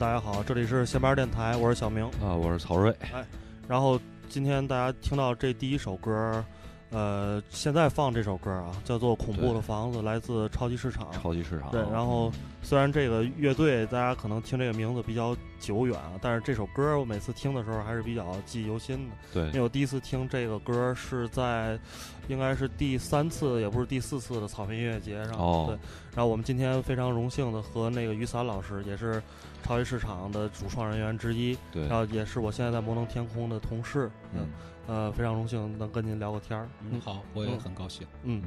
大家好，这里是闲班电台，我是小明。啊，我是曹睿。然后今天大家听到这第一首歌，呃，现在放这首歌啊，叫做《恐怖的房子》，来自超级市场。超级市场。对，然后虽然这个乐队大家可能听这个名字比较久远啊，但是这首歌我每次听的时候还是比较记忆犹新的。对，因为我第一次听这个歌是在，应该是第三次，也不是第四次的草莓音乐节上。哦。对，然后我们今天非常荣幸的和那个雨伞老师，也是超级市场的主创人员之一，对，然后也是我现在在摩登天空的同事。嗯。呃，非常荣幸能跟您聊个天儿。嗯，好，我也很高兴。嗯，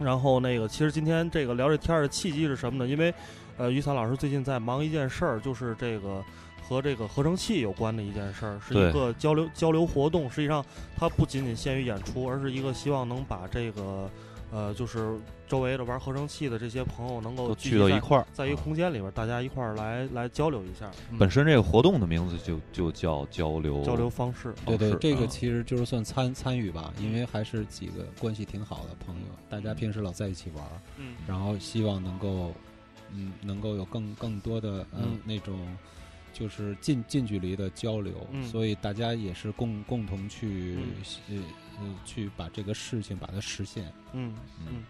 然后那个，其实今天这个聊这天儿的契机是什么呢？因为，呃，于伞老师最近在忙一件事儿，就是这个和这个合成器有关的一件事儿，是一个交流交流活动。实际上，它不仅仅限于演出，而是一个希望能把这个。呃，就是周围的玩合成器的这些朋友能够聚到一块儿，在一个空间里边，大家一块儿来来交流一下。本身这个活动的名字就就叫交流交流方式。对对，这个其实就是算参参与吧，因为还是几个关系挺好的朋友，大家平时老在一起玩，嗯，然后希望能够，嗯，能够有更更多的嗯那种。就是近近距离的交流，所以大家也是共共同去呃呃去把这个事情把它实现。嗯嗯，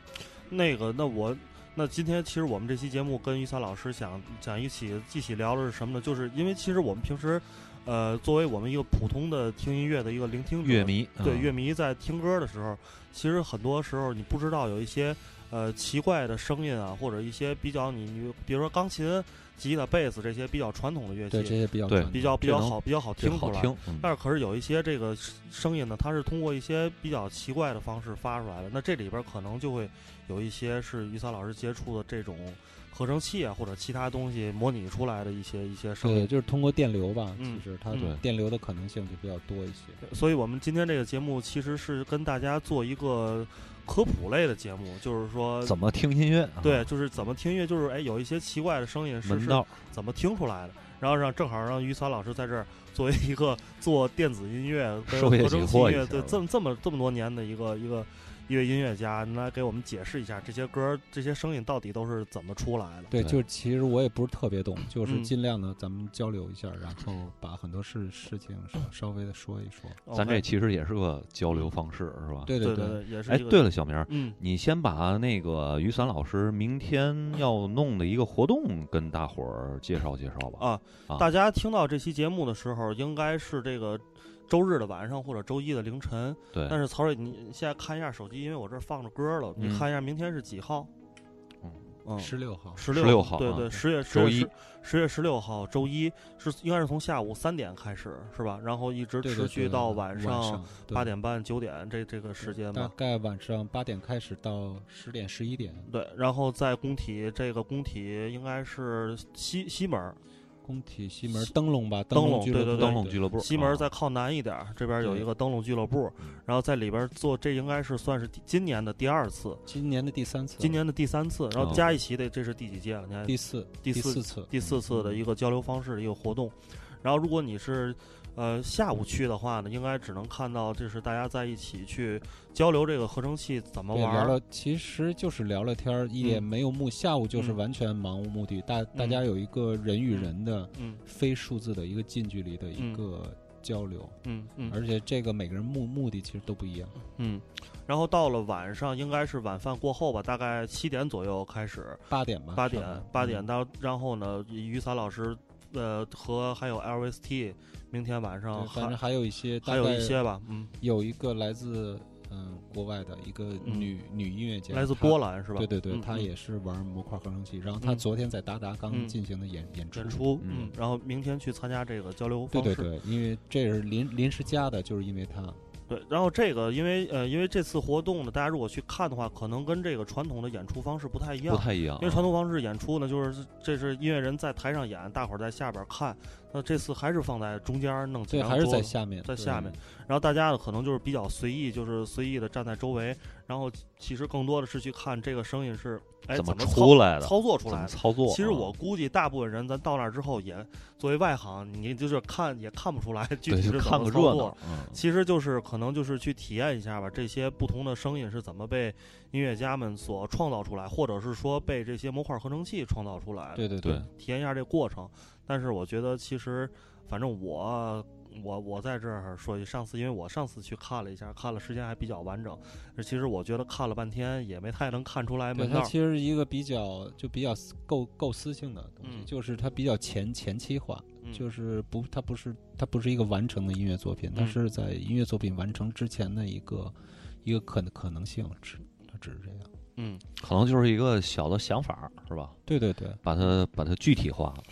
那个那我那今天其实我们这期节目跟于三老师想想一起一起聊的是什么呢？就是因为其实我们平时呃作为我们一个普通的听音乐的一个聆听乐迷，对乐迷在听歌的时候，其实很多时候你不知道有一些呃奇怪的声音啊，或者一些比较你你比如说钢琴。吉他、贝斯这些比较传统的乐器，对这些比较比较比较好比较好听出来。听，但是可是有一些这个声音呢，它是通过一些比较奇怪的方式发出来的。那这里边可能就会有一些是于三老师接触的这种合成器啊，或者其他东西模拟出来的一些一些声音。对，就是通过电流吧，其实它电流的可能性就比较多一些。所以我们今天这个节目其实是跟大家做一个。科普类的节目，就是说怎么听音乐？对，就是怎么听音乐，就是哎，有一些奇怪的声音是是怎么听出来的？然后让正好让于川老师在这儿作为一个做电子音乐、合成器音乐，对这么这么这么多年的一个一个。一位音乐家，您来给我们解释一下这些歌、这些声音到底都是怎么出来的？对，就其实我也不是特别懂，就是尽量的咱们交流一下，然后把很多事事情稍稍微的说一说。咱这其实也是个交流方式，是吧？对对对，也是。哎，对了，小明，嗯，你先把那个雨伞老师明天要弄的一个活动跟大伙儿介绍介绍吧。啊，大家听到这期节目的时候，应该是这个。周日的晚上或者周一的凌晨，对。但是曹睿，你现在看一下手机，因为我这放着歌了，你看一下明天是几号？嗯嗯，十六号，十六号，对对，十月十一，十月十六号周一是应该是从下午三点开始是吧？然后一直持续到晚上八点半九点这这个时间吧。大概晚上八点开始到十点十一点。对，然后在工体这个工体应该是西西门。工体西门灯笼吧，灯笼对对对，灯笼俱乐部。西门再靠南一点，这边有一个灯笼俱乐部，然后在里边做，这应该是算是今年的第二次，今年的第三次，今年的第三次，然后加一起的这是第几届了？你看，第四，第四次，第四次的一个交流方式的一个活动。然后如果你是。呃，下午去的话呢，应该只能看到就是大家在一起去交流这个合成器怎么玩。聊了，其实就是聊聊天儿，也没有目。下午就是完全盲无目的，大大家有一个人与人的，非数字的一个近距离的一个交流。嗯嗯。而且这个每个人目目的其实都不一样。嗯。然后到了晚上，应该是晚饭过后吧，大概七点左右开始。八点吧。八点，八点到，然后呢，雨伞老师。呃，和还有 LVT，明天晚上反正还有一些，还有一些吧，嗯，有一个来自嗯国外的一个女女音乐家，来自波兰是吧？对对对，她也是玩模块合成器，然后她昨天在达达刚进行的演演出，演出，嗯，然后明天去参加这个交流方式，对对对，因为这是临临时加的，就是因为她。对，然后这个，因为呃，因为这次活动呢，大家如果去看的话，可能跟这个传统的演出方式不太一样。不太一样。因为传统方式演出呢，就是这是音乐人在台上演，大伙儿在下边看。那这次还是放在中间弄几张桌子，还是在下面，在下面。然后大家呢，可能就是比较随意，就是随意的站在周围。然后其实更多的是去看这个声音是哎怎么出来的，操作出来的。操作。其实我估计大部分人咱到那儿之后，也作为外行，你就是看也看不出来具体是怎么操作。其实就是可能就是去体验一下吧，这些不同的声音是怎么被音乐家们所创造出来，或者是说被这些模块合成器创造出来。对对对，体验一下这过程。但是我觉得其实。反正我我我在这儿说句，上次因为我上次去看了一下，看了时间还比较完整。其实我觉得看了半天也没太能看出来门道。它其实一个比较就比较构构思性的东西，就是它比较前前期化，就是不它不是它不是一个完成的音乐作品，它是在音乐作品完成之前的一个一个可可能性，只它只是这样。嗯，可能就是一个小的想法，是吧？对对对，把它把它具体化了。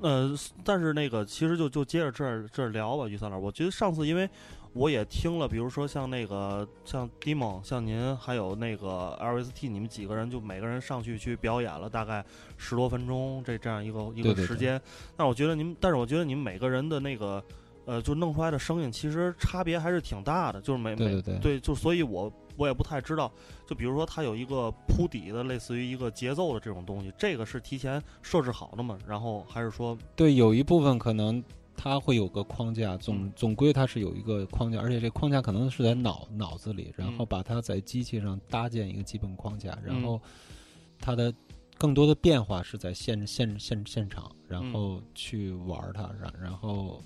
呃，但是那个其实就就接着这儿这儿聊吧，于三老师。我觉得上次因为我也听了，比如说像那个像 Dimo，像您还有那个 LST，你们几个人就每个人上去去表演了大概十多分钟这这样一个一个时间。但我觉得您，但是我觉得你们每个人的那个呃，就弄出来的声音其实差别还是挺大的，就是每每对，就所以我。我也不太知道，就比如说它有一个铺底的，类似于一个节奏的这种东西，这个是提前设置好的吗？然后还是说，对，有一部分可能它会有个框架，总总归它是有一个框架，而且这框架可能是在脑脑子里，然后把它在机器上搭建一个基本框架，然后它的更多的变化是在现现现现场，然后去玩它，然然后。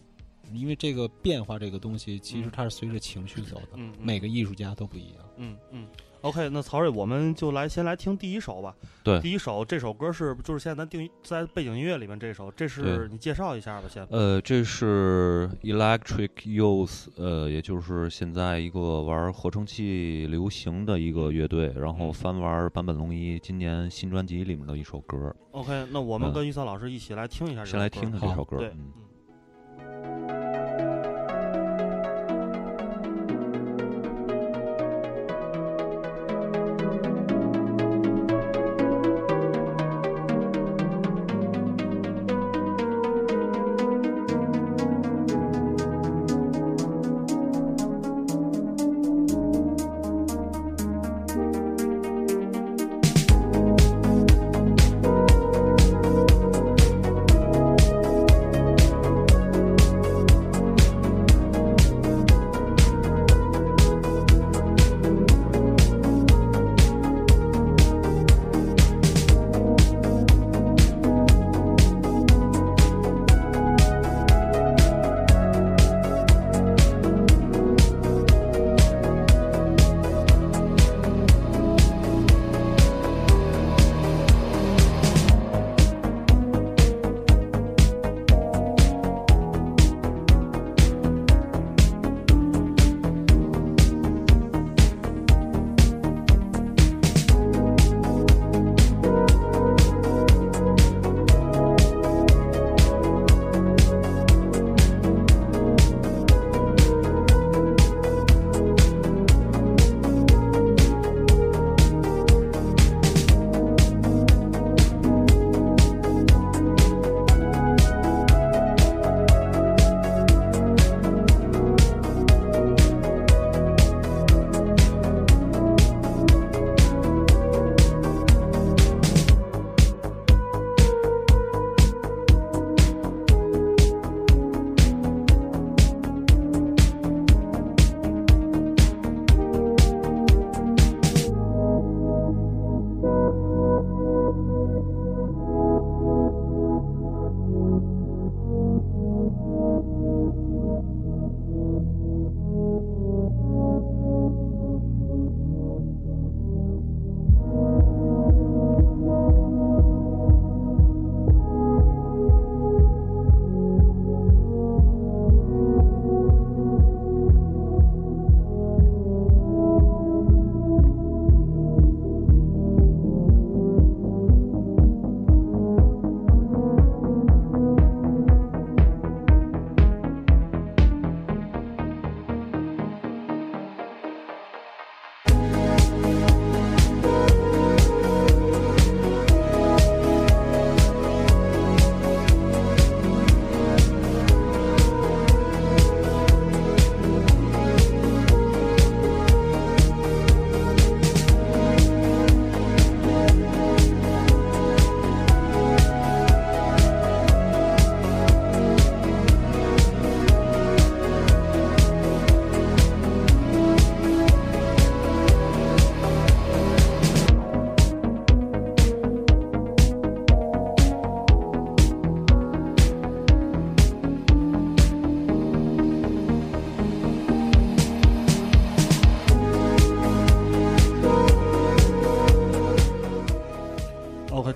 因为这个变化这个东西，其实它是随着情绪走的。嗯，每个艺术家都不一样。嗯嗯。OK，那曹睿，我们就来先来听第一首吧。对，第一首这首歌是就是现在咱定在背景音乐里面这首，这是你介绍一下吧，先。呃，这是 Electric Youth，呃，也就是现在一个玩合成器流行的一个乐队，然后翻玩坂本龙一今年新专辑里面的一首歌。OK，那我们跟玉三老师一起来听一下这首。先来听听这首歌。对。Thank you.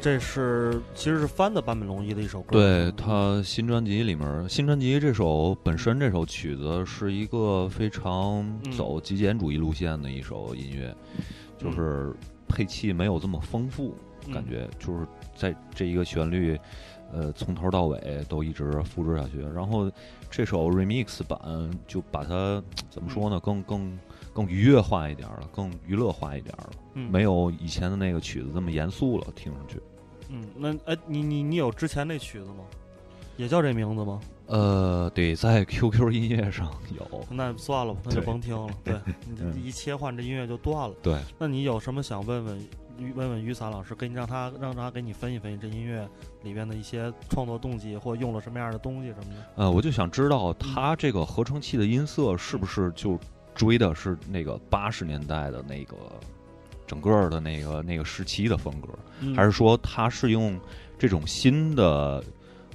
这是其实是翻的坂本龙一的一首歌。对他新专辑里面，新专辑这首本身这首曲子是一个非常走极简主义路线的一首音乐，就是配器没有这么丰富，感觉就是在这一个旋律，呃，从头到尾都一直复制下去。然后这首 remix 版就把它怎么说呢？更更。更愉悦化一点了，更娱乐化一点了，没有以前的那个曲子这么严肃了，听上去。嗯，那哎，你你你有之前那曲子吗？也叫这名字吗？呃，对，在 QQ 音乐上有。那算了吧，那就甭听了。对，你一切换这音乐就断了。对，那你有什么想问问问问雨伞老师，给你让他让他给你分析分析这音乐里边的一些创作动机，或用了什么样的东西什么的？呃，我就想知道他这个合成器的音色是不是就。追的是那个八十年代的那个整个的那个那个时期的风格，还是说他是用这种新的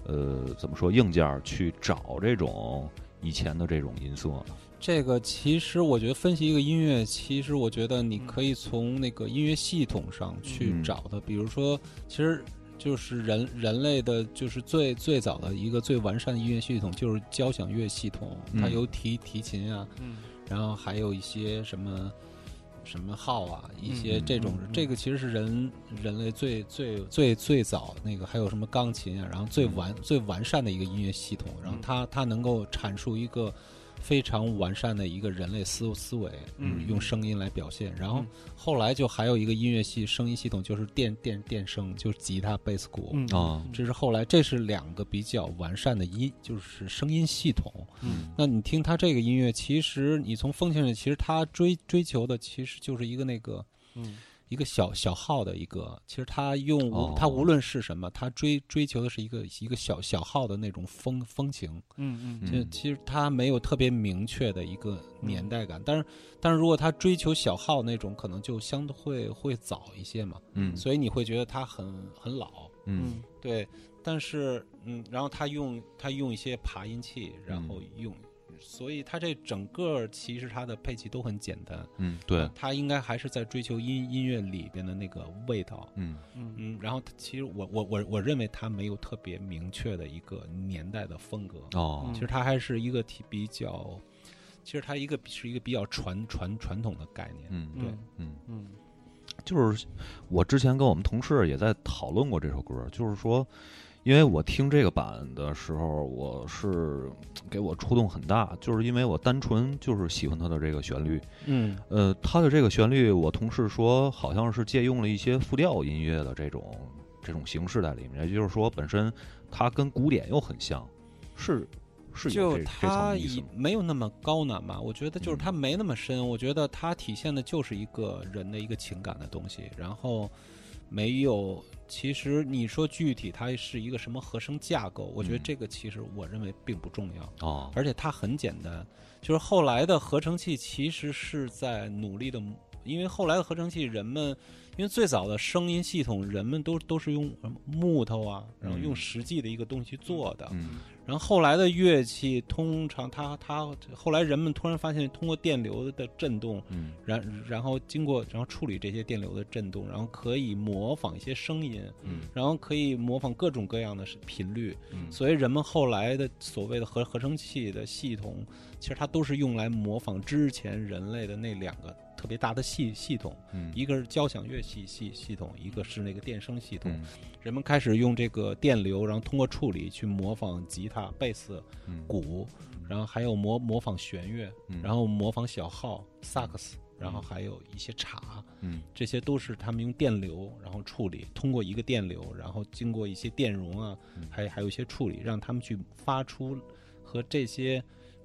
呃怎么说硬件去找这种以前的这种音色呢？这个其实我觉得分析一个音乐，其实我觉得你可以从那个音乐系统上去找的，比如说，其实就是人人类的就是最最早的一个最完善的音乐系统就是交响乐系统，它有提提琴啊。然后还有一些什么什么号啊，一些这种，这个其实是人人类最最最最早那个，还有什么钢琴啊，然后最完最完善的一个音乐系统，然后它它能够阐述一个。非常完善的一个人类思思维，嗯，用声音来表现。然后后来就还有一个音乐系声音系统，就是电电电声，就是吉他、贝斯、鼓啊。这是后来，这是两个比较完善的音，就是声音系统。嗯，那你听他这个音乐，其实你从风向上，其实他追追求的其实就是一个那个，嗯。一个小小号的一个，其实他用他无论是什么，他追追求的是一个一个小小号的那种风风情。嗯嗯，就其实他没有特别明确的一个年代感，但是但是如果他追求小号那种，可能就相对会会早一些嘛。嗯，所以你会觉得他很很老。嗯，对，但是嗯，然后他用他用一些爬音器，然后用。所以它这整个其实它的配器都很简单，嗯，对，它应该还是在追求音音乐里边的那个味道，嗯。嗯。嗯，然后其实我我我我认为它没有特别明确的一个年代的风格，哦，其实它还是一个比较，其实它一个是一个比较传传传统的概念，嗯，对，嗯。嗯，就是我之前跟我们同事也在讨论过这首歌，就是说。因为我听这个版的时候，我是给我触动很大，就是因为我单纯就是喜欢它的这个旋律。嗯，呃，它的这个旋律，我同事说好像是借用了一些复调音乐的这种这种形式在里面，也就是说，本身它跟古典又很像，是是就它没有那么高难吧？我觉得就是它没那么深，我觉得它体现的就是一个人的一个情感的东西，然后。没有，其实你说具体它是一个什么合成架构，我觉得这个其实我认为并不重要哦，而且它很简单，就是后来的合成器其实是在努力的，因为后来的合成器人们。因为最早的声音系统，人们都都是用木头啊，然后用实际的一个东西去做的。嗯。然后后来的乐器，通常它它后来人们突然发现，通过电流的震动，嗯，然然后经过然后处理这些电流的震动，然后可以模仿一些声音，嗯，然后可以模仿各种各样的频率，嗯。所以人们后来的所谓的合合成器的系统，其实它都是用来模仿之前人类的那两个。特别大的系系统，一个是交响乐系系系统，一个是那个电声系统。人们开始用这个电流，然后通过处理去模仿吉他、贝斯、鼓，然后还有模模仿弦乐，然后模仿小号、萨克斯，然后还有一些镲，这些都是他们用电流然后处理，通过一个电流，然后经过一些电容啊，还还有一些处理，让他们去发出和这些。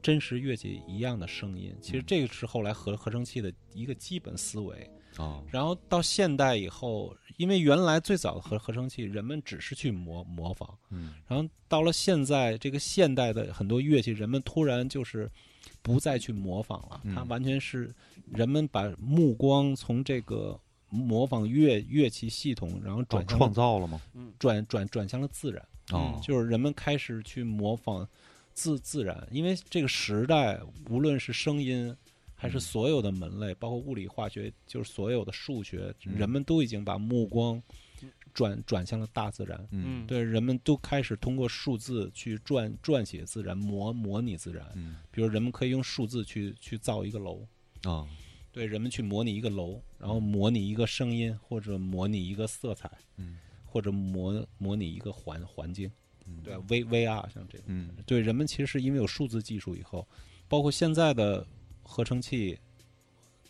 真实乐器一样的声音，其实这个是后来合合成器的一个基本思维啊。然后到现代以后，因为原来最早的合合成器，人们只是去模模仿，嗯。然后到了现在，这个现代的很多乐器，人们突然就是不再去模仿了，它完全是人们把目光从这个模仿乐乐器系统，然后转创造了吗？转转转向了自然哦，就是人们开始去模仿。自自然，因为这个时代，无论是声音，还是所有的门类，包括物理、化学，就是所有的数学，人们都已经把目光转转向了大自然。嗯，对，人们都开始通过数字去撰撰写自然，模模拟自然。嗯，比如人们可以用数字去去造一个楼。啊，对，人们去模拟一个楼，然后模拟一个声音，或者模拟一个色彩，嗯，或者模模拟一个环环境。嗯，对，V V R 像这种，嗯，对，人们其实是因为有数字技术以后，包括现在的合成器，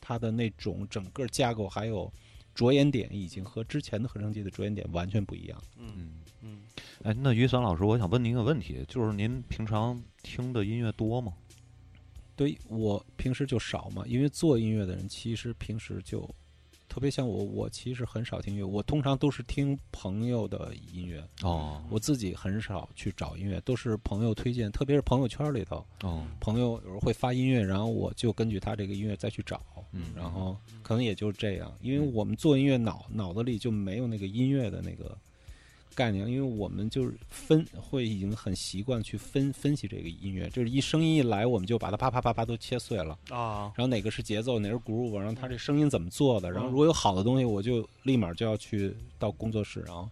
它的那种整个架构还有着眼点，已经和之前的合成器的着眼点完全不一样。嗯嗯，哎，那于伞老师，我想问您一个问题，就是您平常听的音乐多吗？对我平时就少嘛，因为做音乐的人其实平时就。特别像我，我其实很少听音乐，我通常都是听朋友的音乐。哦，我自己很少去找音乐，都是朋友推荐，特别是朋友圈里头。哦，朋友有时候会发音乐，然后我就根据他这个音乐再去找。嗯，然后可能也就这样，因为我们做音乐脑脑子里就没有那个音乐的那个。概念，因为我们就是分会已经很习惯去分分析这个音乐，就是一声音一来，我们就把它啪啪啪啪都切碎了啊。然后哪个是节奏，哪个是 groove，然后它这声音怎么做的，然后如果有好的东西，我就立马就要去到工作室，然后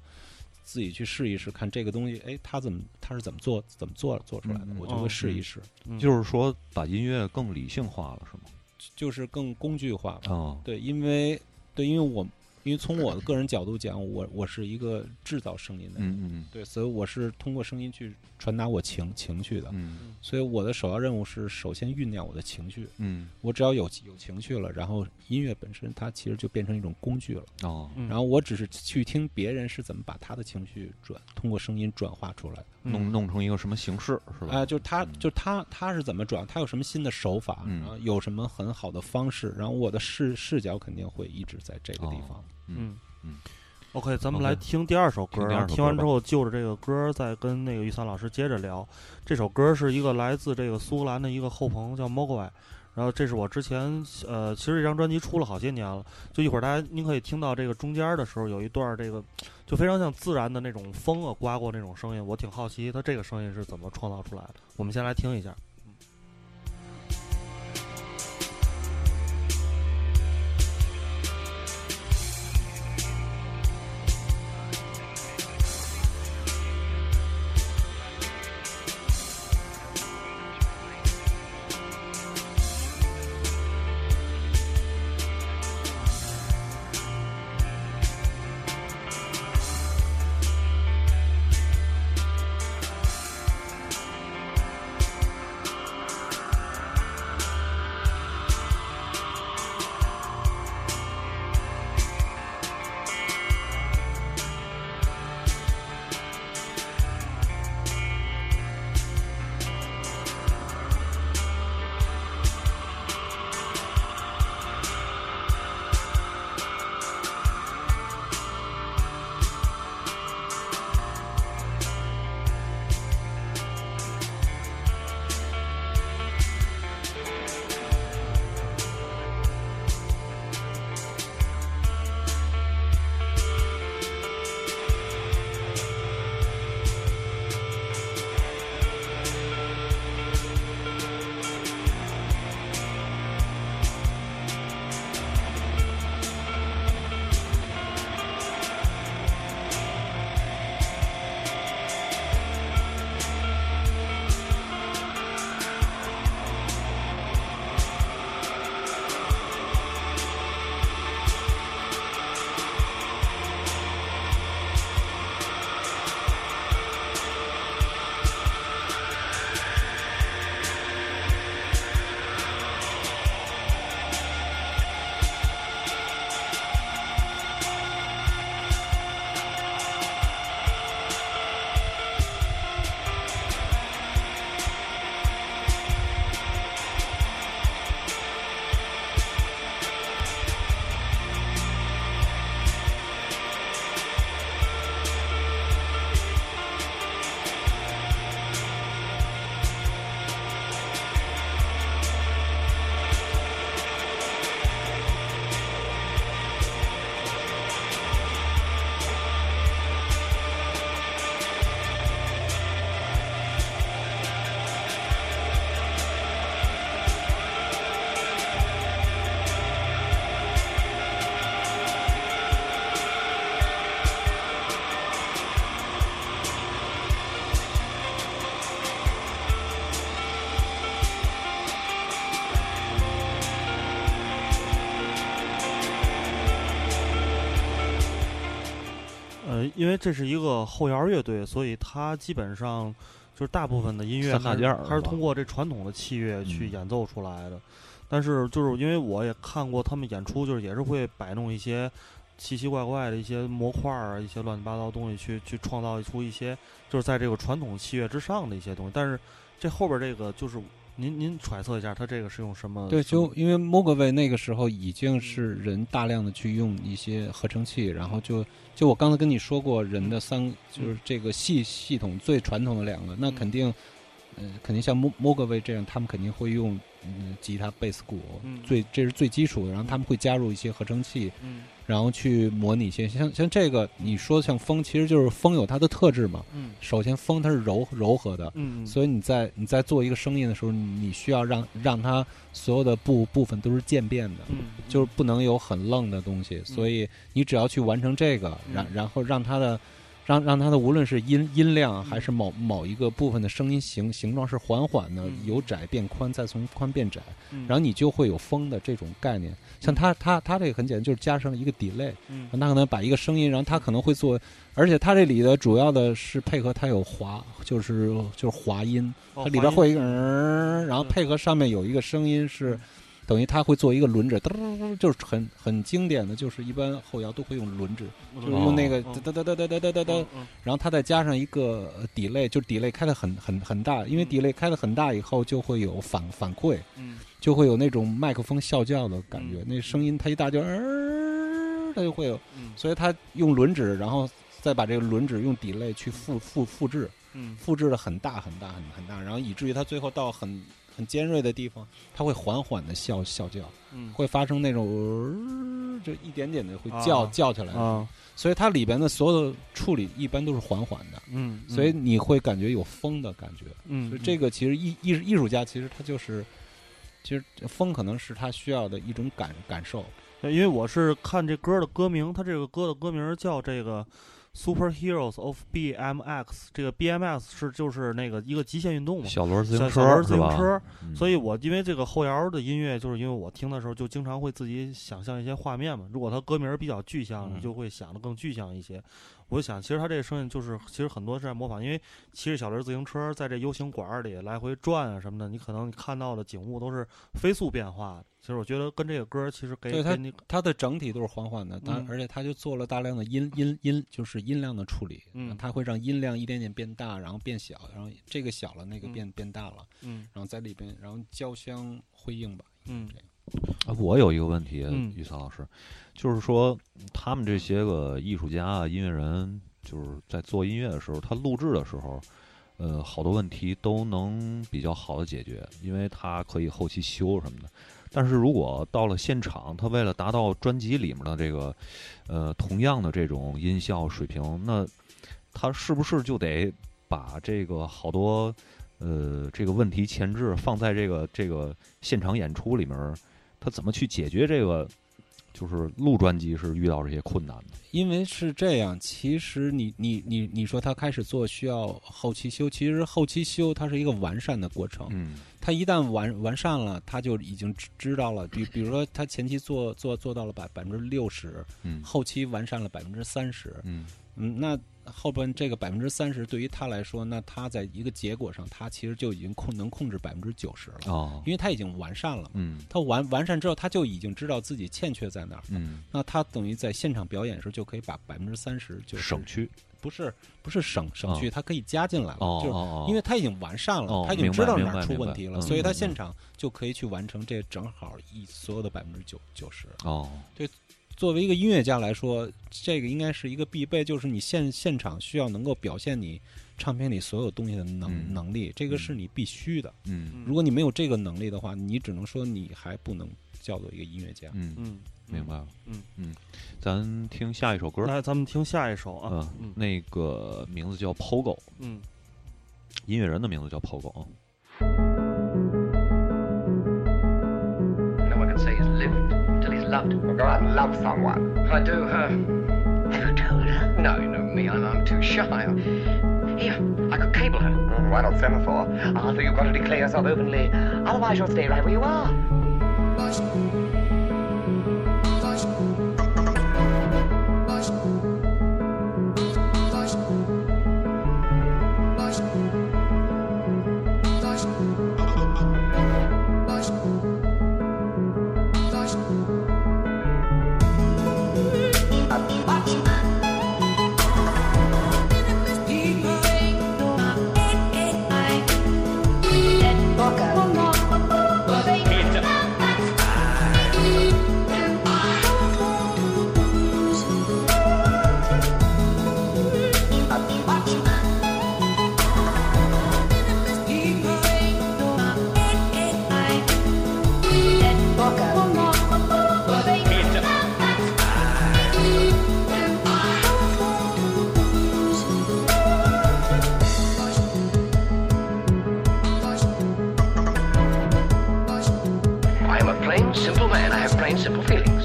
自己去试一试，看这个东西，哎，它怎么它是怎么做怎么做做出来的，我就会试一试。就是说，把音乐更理性化了，是吗？就是更工具化哦，对，因为对，因为我。因为从我的个人角度讲，我我是一个制造声音的，嗯嗯对，所以我是通过声音去传达我情情绪的，嗯，所以我的首要任务是首先酝酿我的情绪，嗯，我只要有有情绪了，然后音乐本身它其实就变成一种工具了，哦，然后我只是去听别人是怎么把他的情绪转通过声音转化出来，弄弄成一个什么形式是吧？啊，就他就他他是怎么转，他有什么新的手法，然后有什么很好的方式，然后我的视视角肯定会一直在这个地方，嗯。嗯，OK，咱们来听第二首歌。听完之后，就着这个歌，再跟那个玉三老师接着聊。这首歌是一个来自这个苏格兰的一个后朋叫 Mogwai，然后这是我之前呃，其实这张专辑出了好些年了。就一会儿大家您可以听到这个中间的时候有一段这个，就非常像自然的那种风啊刮过那种声音。我挺好奇它这个声音是怎么创造出来的。我们先来听一下。因为这是一个后摇乐队，所以它基本上就是大部分的音乐还是还是通过这传统的器乐去演奏出来的。但是就是因为我也看过他们演出，就是也是会摆弄一些奇奇怪怪的一些模块儿啊，一些乱七八糟东西去去创造出一些就是在这个传统器乐之上的一些东西。但是这后边这个就是。您您揣测一下，他这个是用什么？对，就因为 m o g w a 那个时候已经是人大量的去用一些合成器，然后就就我刚才跟你说过，人的三就是这个系系统最传统的两个，那肯定，呃，肯定像 m o g w a 这样，他们肯定会用。嗯，吉他、贝斯、鼓，最这是最基础的。然后他们会加入一些合成器，嗯，然后去模拟一些像像这个你说像风，其实就是风有它的特质嘛。嗯，首先风它是柔柔和的，嗯，所以你在你在做一个声音的时候，你需要让让它所有的部部分都是渐变的，嗯，就是不能有很愣的东西。所以你只要去完成这个，然然后让它的。让让它的无论是音音量还是某某一个部分的声音形形状是缓缓的由窄变宽，再从宽变窄，然后你就会有风的这种概念。像它它它这个很简单，就是加上一个 delay，它可能把一个声音，然后它可能会做，而且它这里的主要的是配合它有滑，就是就是滑音，它里边会一个，然后配合上面有一个声音是。等于他会做一个轮指，噔，就是很很经典的就是一般后摇都会用轮指，就是用那个噔噔噔噔噔噔噔噔，然后他再加上一个 delay，就 delay 开的很很很大，因为 delay 开的很大以后就会有反反馈，就会有那种麦克风啸叫的感觉，那声音它一大就，它就会有，所以他用轮指，然后再把这个轮指用 delay 去复复复制，复制的很大很大很很大，然后以至于它最后到很。很尖锐的地方，它会缓缓的笑笑叫，嗯，会发生那种就一点点的会叫叫起来啊，所以它里边的所有的处理一般都是缓缓的，嗯，所以你会感觉有风的感觉，嗯，所以这个其实艺艺艺术家其实他就是，其实风可能是他需要的一种感感受，因为我是看这歌的歌名，它这个歌的歌名叫这个。Superheroes of BMX，这个 BMX 是就是那个一个极限运动嘛，小轮自行车，小轮自行车。所以我因为这个后摇的音乐，就是因为我听的时候就经常会自己想象一些画面嘛。如果它歌名比较具象，你就会想的更具象一些。我就想，其实他这个声音就是，其实很多是在模仿，因为骑着小轮自行车在这 U 型管里来回转啊什么的，你可能看到的景物都是飞速变化。的。其实我觉得跟这个歌其实给对它它的整体都是缓缓的，它而且它就做了大量的音音音，就是音量的处理，嗯，它会让音量一点点变大，然后变小，然后这个小了，那个变变大了，嗯，然后在里边，然后交相辉映吧，嗯，这样。我有一个问题，于曹老师，就是说他们这些个艺术家啊、音乐人。就是在做音乐的时候，他录制的时候，呃，好多问题都能比较好的解决，因为他可以后期修什么的。但是如果到了现场，他为了达到专辑里面的这个，呃，同样的这种音效水平，那他是不是就得把这个好多呃这个问题前置放在这个这个现场演出里面？他怎么去解决这个？就是录专辑是遇到这些困难的，因为是这样。其实你你你你说他开始做需要后期修，其实后期修它是一个完善的过程。嗯，他一旦完完善了，他就已经知知道了。比比如说他前期做做做到了百百分之六十，嗯，后期完善了百分之三十，嗯嗯，那。后边这个百分之三十对于他来说，那他在一个结果上，他其实就已经控能控制百分之九十了哦，因为他已经完善了。嗯，他完完善之后，他就已经知道自己欠缺在哪儿。嗯，那他等于在现场表演时就可以把百分之三十就省去，不是不是省省去，他可以加进来了。哦就是因为他已经完善了，他已经知道哪儿出问题了，所以他现场就可以去完成这正好一所有的百分之九九十。哦，对。作为一个音乐家来说，这个应该是一个必备，就是你现现场需要能够表现你唱片里所有东西的能能力，这个是你必须的。嗯，如果你没有这个能力的话，你只能说你还不能叫做一个音乐家。嗯嗯，明白了。嗯嗯，咱听下一首歌。来，咱们听下一首啊。嗯，那个名字叫 Pogo。嗯，音乐人的名字叫 Pogo。Loved. Well, go out and love someone. I do her. Have you told her? No, you know me. I'm, I'm too shy. Here, I could cable her. Mm, why not semaphore? Arthur, you've got to declare yourself openly. Otherwise, you'll stay right where you are.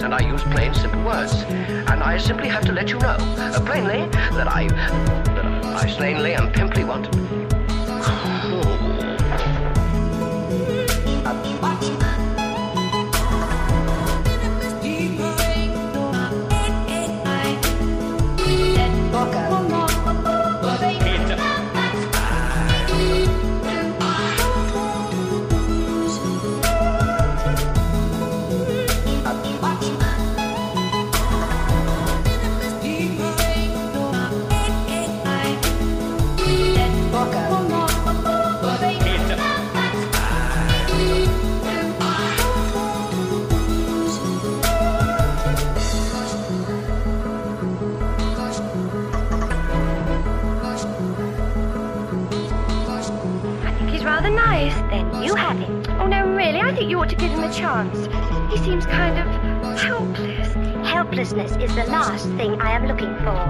and I use plain, simple words. And I simply have to let you know, uh, plainly, that I, that I slainly and pimply want to. business is the last thing I am looking for.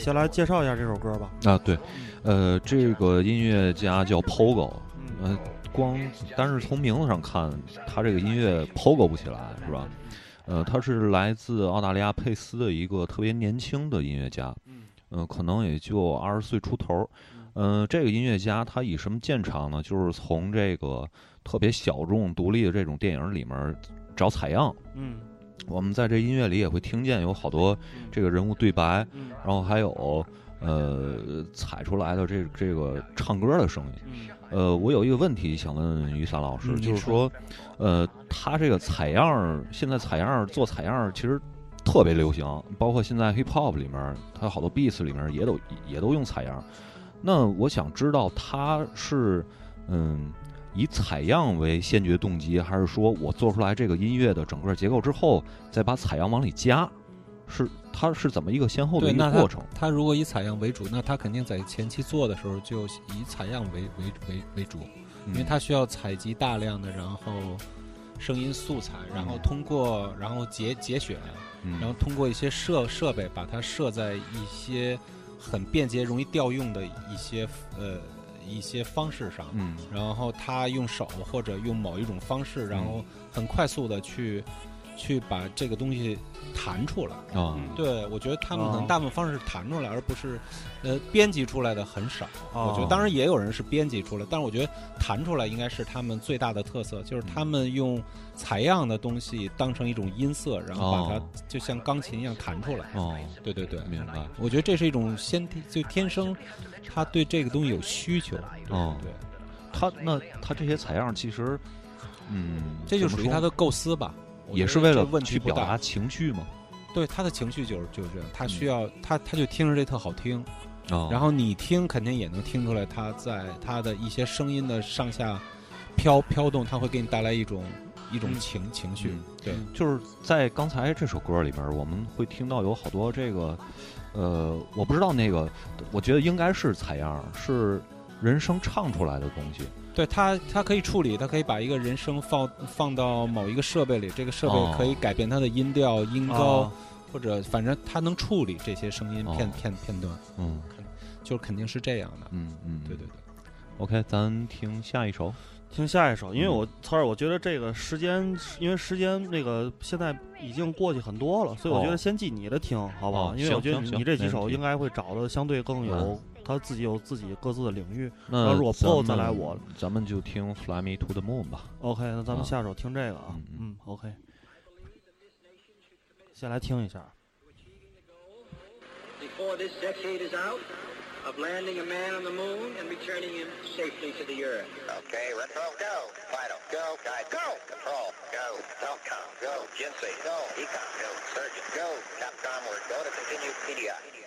先来介绍一下这首歌吧。啊，对，呃，这个音乐家叫 Pogo，呃，光但是从名字上看，他这个音乐 Pogo 不起来，是吧？呃，他是来自澳大利亚佩斯的一个特别年轻的音乐家，嗯，可能也就二十岁出头。嗯，这个音乐家他以什么见长呢？就是从这个特别小众、独立的这种电影里面找采样。嗯。我们在这音乐里也会听见有好多这个人物对白，然后还有呃采出来的这这个唱歌的声音。呃，我有一个问题想问雨伞老师，就是说，呃，他这个采样，现在采样做采样其实特别流行，包括现在 hip hop 里面，他好多 beats 里面也都也都用采样。那我想知道他是嗯。以采样为先决动机，还是说我做出来这个音乐的整个结构之后，再把采样往里加？是它是怎么一个先后的一个过程？它如果以采样为主，那它肯定在前期做的时候就以采样为为为为主，因为它需要采集大量的然后声音素材，然后通过然后节节选，然后通过一些设设备把它设在一些很便捷、容易调用的一些呃。一些方式上，嗯，然后他用手或者用某一种方式，然后很快速的去，去把这个东西弹出来。啊。对，我觉得他们可能大部分方式是弹出来，而不是，呃，编辑出来的很少。我觉得当然也有人是编辑出来，但是我觉得弹出来应该是他们最大的特色，就是他们用采样的东西当成一种音色，然后把它就像钢琴一样弹出来。哦，对对对，明白。我觉得这是一种先天就天生。他对这个东西有需求，哦，对，他那他这些采样其实，嗯，这就属于他的构思吧，也是为了去表达情绪嘛。对，他的情绪就是就是这样，他需要他他就听着这特好听，然后你听肯定也能听出来他在他的一些声音的上下飘飘动，他会给你带来一种一种情情绪。对，就是在刚才这首歌里边，我们会听到有好多这个。呃，我不知道那个，我觉得应该是采样，是人声唱出来的东西。对它，它可以处理，它可以把一个人声放放到某一个设备里，这个设备可以改变它的音调、音高，或者反正它能处理这些声音片片片段。嗯，就肯定是这样的。嗯嗯，对对对。OK，咱听下一首。听下一首，因为我曹儿，我觉得这个时间，因为时间那个现在已经过去很多了，所以我觉得先记你的听，好不好？因为我觉得你这几首应该会找的相对更有他自己有自己各自的领域。那如果不够再来我，咱们就听《Fly Me to the Moon》吧。OK，那咱们下手听这个啊，嗯，OK，先来听一下。of landing a man on the moon and returning him safely to the Earth. Okay, retro, go. Vital, go. Guide, go. Control, go. Telcom, go. Jinsei, go. Ecom, go. Surgeon, go. Capcom, word, go to continue PDI.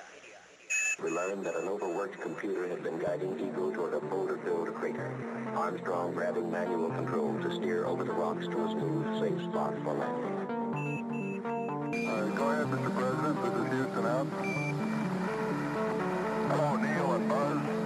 We learned that an overworked computer had been guiding Ego toward a boulder-filled crater. Armstrong grabbing manual control to steer over the rocks to a smooth, safe spot for landing. Uh, go ahead, Mr. President. This is Houston out. Hello, Neil and Buzz.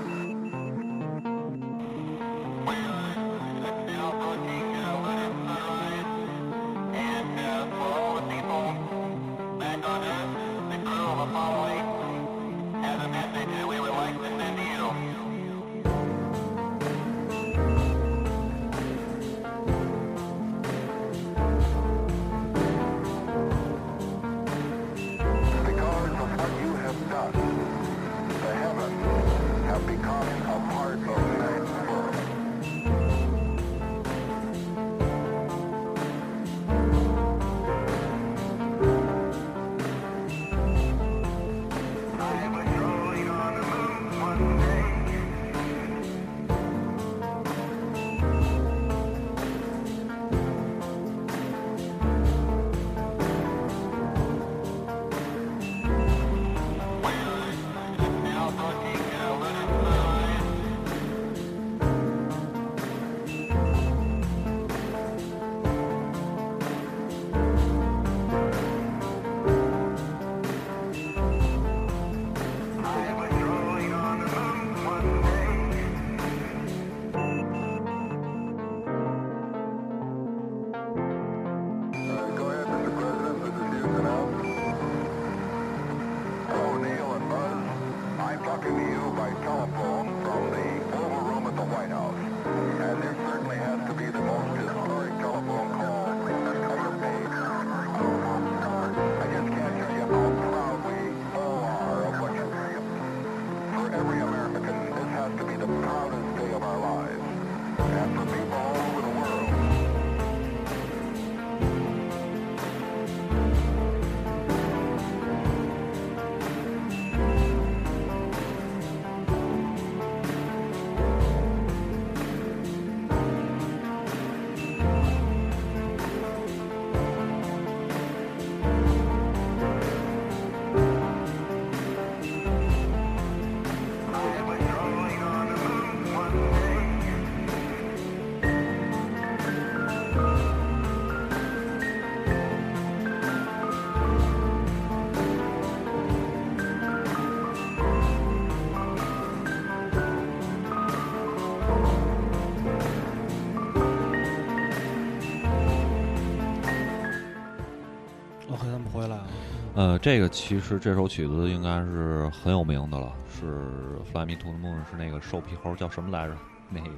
呃，这个其实这首曲子应该是很有名的了，是《Fly Me to the Moon》，是那个瘦皮猴叫什么来着？那个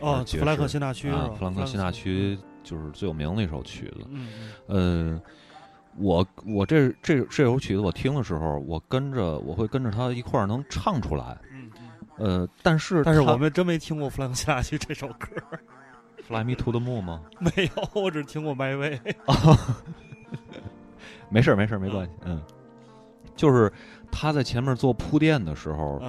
哦，弗兰克辛纳区啊，弗兰克辛纳区就是最有名的一首曲子。嗯嗯。呃，我我这这这首曲子我听的时候，我跟着我会跟着他一块儿能唱出来。嗯嗯。呃，但是但是我们真没听过弗兰克辛纳区这首歌，《Fly Me to the Moon》吗？没有，我只听过《My Way》。没事儿，没事儿，没关系。嗯，就是他在前面做铺垫的时候，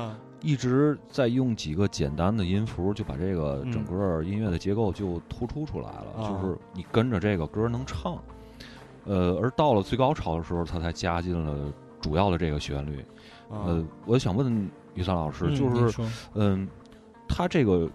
一直在用几个简单的音符，就把这个整个音乐的结构就突出出来了。就是你跟着这个歌能唱，呃，而到了最高潮的时候，他才加进了主要的这个旋律。呃，我想问于三老师，就是，嗯，他这个，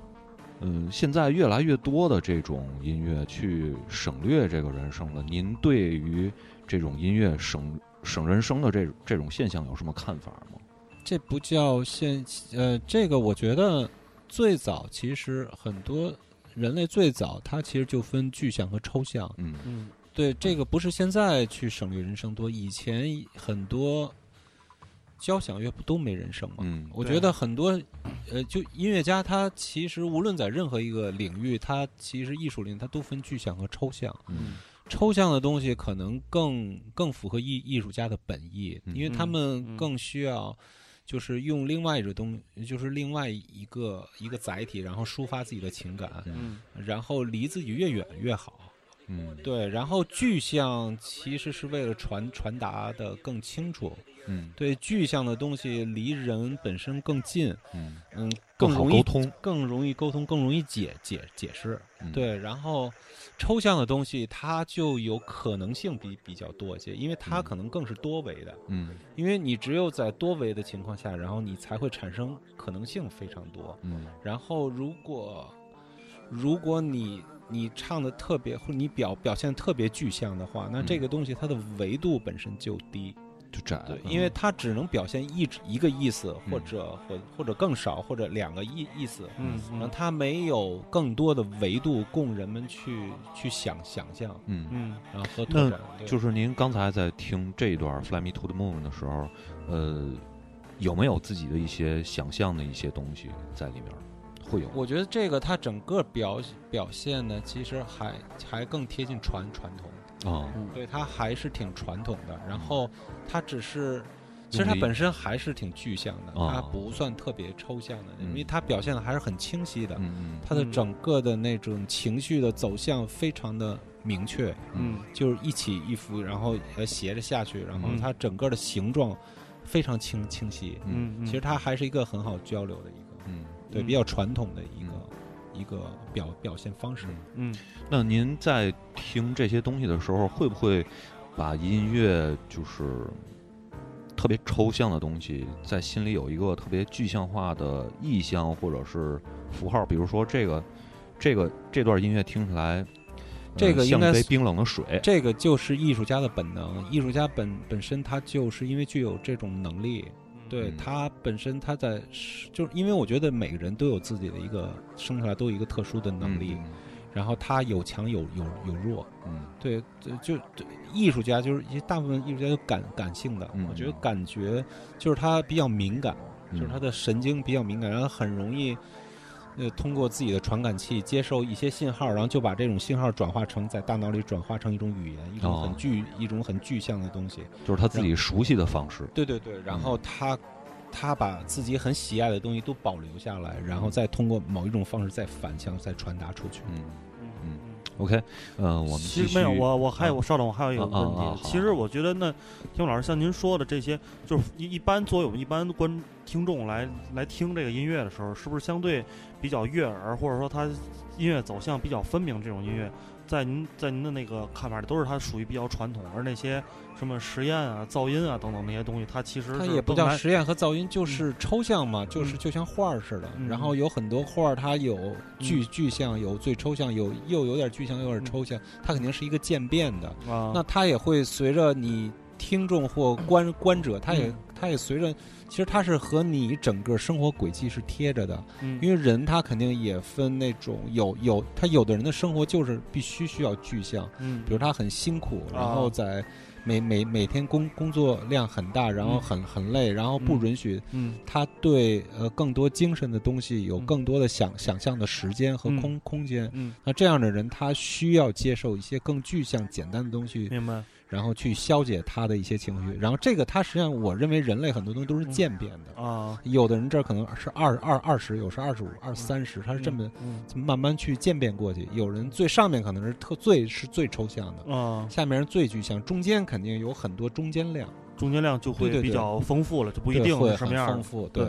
嗯，现在越来越多的这种音乐去省略这个人声了，您对于？这种音乐省省人声的这这种现象有什么看法吗？这不叫现呃，这个我觉得最早其实很多人类最早它其实就分具象和抽象。嗯嗯，对，这个不是现在去省略人声多，以前很多交响乐不都没人声吗？嗯，我觉得很多呃，就音乐家他其实无论在任何一个领域，他其实艺术领域他都分具象和抽象。嗯，抽象的东西可能更更符合艺艺术家的本意，嗯因为他们更需要。就是用另外一种东，就是另外一个一个载体，然后抒发自己的情感，嗯，然后离自己越远越好，嗯，对，然后具象其实是为了传传达的更清楚，嗯，对，具象的东西离人本身更近，嗯。嗯，更好沟通，更容易沟通，更容易解解解释，嗯、对，然后抽象的东西它就有可能性比比较多一些，因为它可能更是多维的，嗯，因为你只有在多维的情况下，然后你才会产生可能性非常多，嗯，然后如果如果你你唱的特别或者你表表现特别具象的话，那这个东西它的维度本身就低。就窄，对，因为它只能表现一一个意思，嗯或者或或者更少，或者两个意意思，嗯，然后它没有更多的维度供人们去去想想象，嗯嗯，然后和拓展。就是您刚才在听这一段《Fly Me to the Moon》的时候，呃，有没有自己的一些想象的一些东西在里面？会有？我觉得这个它整个表表现呢，其实还还更贴近传传统。哦，对，它还是挺传统的，然后它只是，其实它本身还是挺具象的，它不算特别抽象的，因为它表现的还是很清晰的，嗯它的整个的那种情绪的走向非常的明确，嗯，就是一起一伏，然后呃斜着下去，然后它整个的形状非常清清晰，嗯，其实它还是一个很好交流的一个，嗯，对，比较传统的一个。一个表表现方式，嗯，那您在听这些东西的时候，会不会把音乐就是特别抽象的东西，在心里有一个特别具象化的意象或者是符号？比如说这个这个这段音乐听起来，这个应该杯冰冷的水，这个就是艺术家的本能。艺术家本本身他就是因为具有这种能力。对他本身，他在就是因为我觉得每个人都有自己的一个生出来都有一个特殊的能力，嗯、然后他有强有有有弱，嗯，对，就就艺术家就是一些大部分艺术家都感感性的，嗯、我觉得感觉就是他比较敏感，嗯、就是他的神经比较敏感，然后很容易。呃，通过自己的传感器接受一些信号，然后就把这种信号转化成在大脑里转化成一种语言，一种很具、哦、一种很具象的东西，就是他自己熟悉的方式。对对对，然后他、嗯、他把自己很喜爱的东西都保留下来，然后再通过某一种方式再反向再传达出去。嗯嗯，OK，呃，我们其实没有，我我还有，我、稍等，我还有一个问题。啊、其实我觉得那听老师像您说的这些，就是一一般作为我们一般观听众来来听这个音乐的时候，是不是相对？比较悦耳，或者说它音乐走向比较分明，这种音乐，在您在您的那个看法里，都是它属于比较传统，而那些什么实验啊、噪音啊等等那些东西，它其实它也不叫实验和噪音，嗯就是抽象嘛，就是就像画儿似的。嗯、然后有很多画儿，它有具具象，有最抽象，有又有点具象，又有点抽象，它肯定是一个渐变的。啊，那它也会随着你听众或观观者，它也它也随着。其实它是和你整个生活轨迹是贴着的，嗯，因为人他肯定也分那种有有他有的人的生活就是必须需要具象，嗯，比如他很辛苦，啊、然后在每每每天工工作量很大，然后很、嗯、很累，然后不允许，嗯，他对呃更多精神的东西有更多的想、嗯、想象的时间和空、嗯、空间，嗯，那这样的人他需要接受一些更具象简单的东西，明白。然后去消解他的一些情绪，然后这个他实际上我认为人类很多东西都是渐变的。啊、嗯，有的人这儿可能是二二二十，有时二十五、二三十，他是这么慢慢去渐变过去。有人最上面可能是特最是最抽象的啊、嗯，下面是最具象，中间肯定有很多中间量，中间量就会比较丰富了，就不一定是什么样丰富对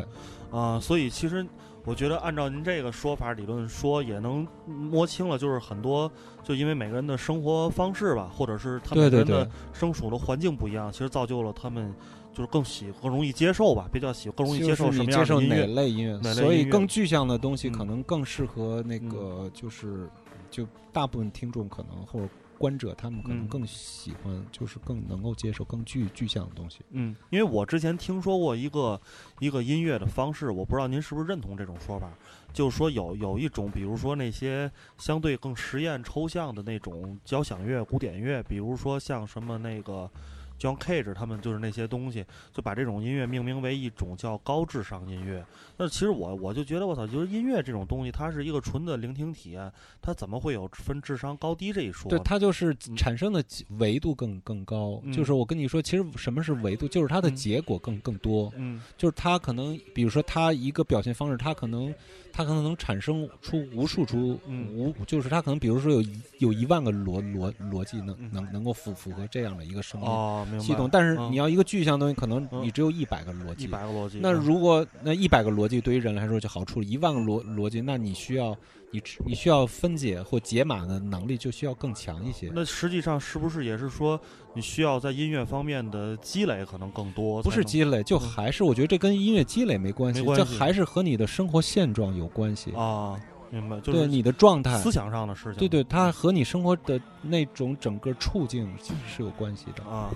啊、呃，所以其实。我觉得按照您这个说法理论说，也能摸清了，就是很多就因为每个人的生活方式吧，或者是他们人的生处的环境不一样，其实造就了他们就是更喜更容易接受吧，比较喜更容易接受什么样的音乐，哪类音乐，所以更具象的东西可能更适合那个就是就大部分听众可能或者观者他们可能更喜欢，就是更能够接受更具具象的东西。嗯，因为我之前听说过一个一个音乐的方式，我不知道您是不是认同这种说法，就是说有有一种，比如说那些相对更实验抽象的那种交响乐、古典乐，比如说像什么那个。John Cage 他们就是那些东西，就把这种音乐命名为一种叫高智商音乐。那其实我我就觉得我操，就是音乐这种东西，它是一个纯的聆听体验，它怎么会有分智商高低这一说？对，它就是产生的维度更更高。就是我跟你说，其实什么是维度？就是它的结果更更多。嗯，就是它可能，比如说它一个表现方式，它可能。它可能能产生出无数出无，就是它可能比如说有有一万个逻逻逻辑能能能够符符合这样的一个声音系统，但是你要一个具象东西，可能你只有一百个逻辑。一百个逻辑。那如果那一百个逻辑对于人来说就好处理，一万个逻逻辑，那你需要。你你需要分解或解码的能力就需要更强一些。那实际上是不是也是说，你需要在音乐方面的积累可能更多？不是积累，就还是我觉得这跟音乐积累没关系，这还是和你的生活现状有关系啊。明白，对你的状态、思想上的事情，对对，它和你生活的那种整个处境是有关系的啊。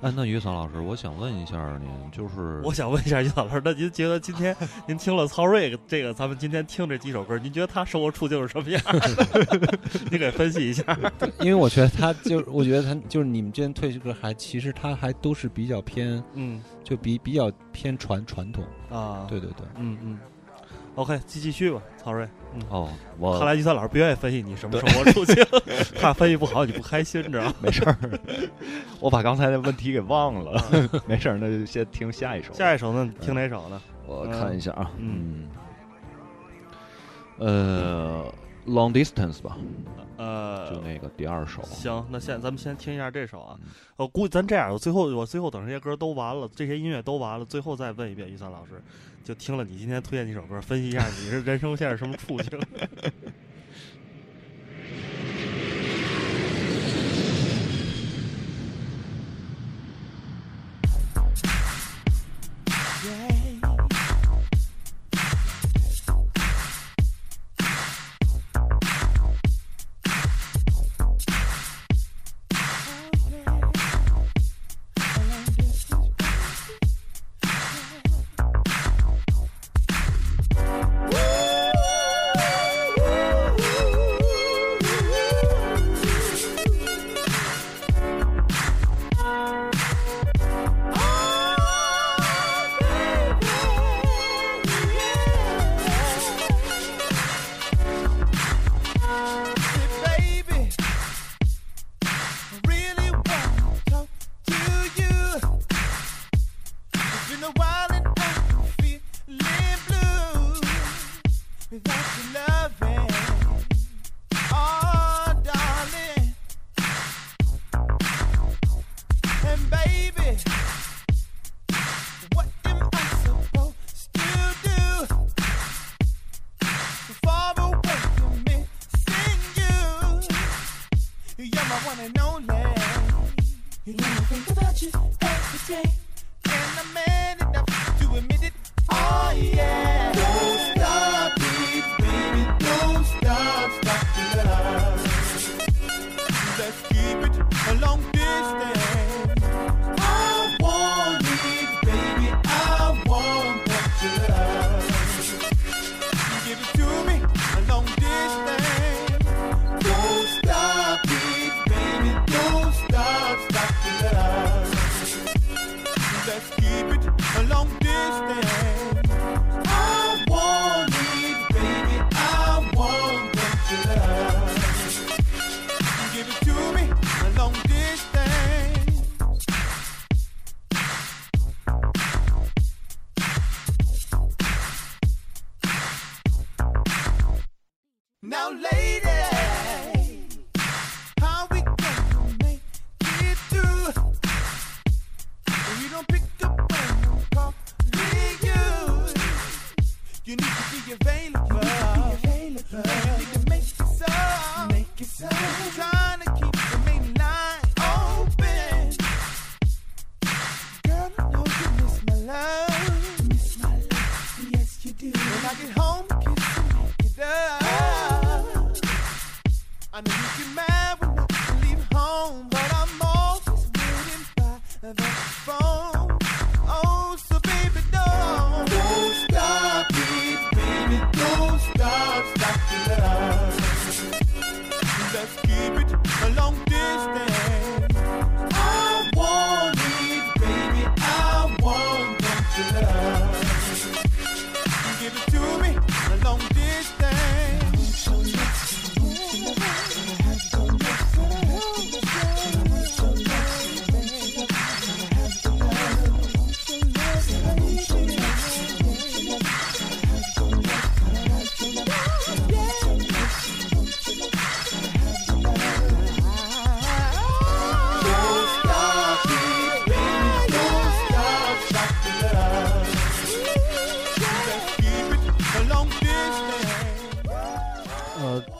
哎，那于桑老师，我想问一下您，就是我想问一下于桑老师，那您觉得今天您听了曹睿这个，咱们今天听这几首歌，您觉得他生活处境是什么样？你给分析一下。因为我觉得他就，我觉得他就是你们之前推这歌，还其实他还都是比较偏，嗯，就比比较偏传传统啊。对对对，嗯嗯。OK，继继续吧，曹睿。哦，我看来计算老师不愿意分析你什么生活处境，怕分析不好你不开心，知道吗？没事儿，我把刚才的问题给忘了。没事儿，那就先听下一首。下一首呢？听哪首呢？我看一下啊，嗯，呃，Long Distance 吧，呃，就那个第二首。行，那现咱们先听一下这首啊。我估计咱这样，我最后我最后等这些歌都完了，这些音乐都完了，最后再问一遍于三老师。就听了你今天推荐几首歌，分析一下你是人生现在什么处境。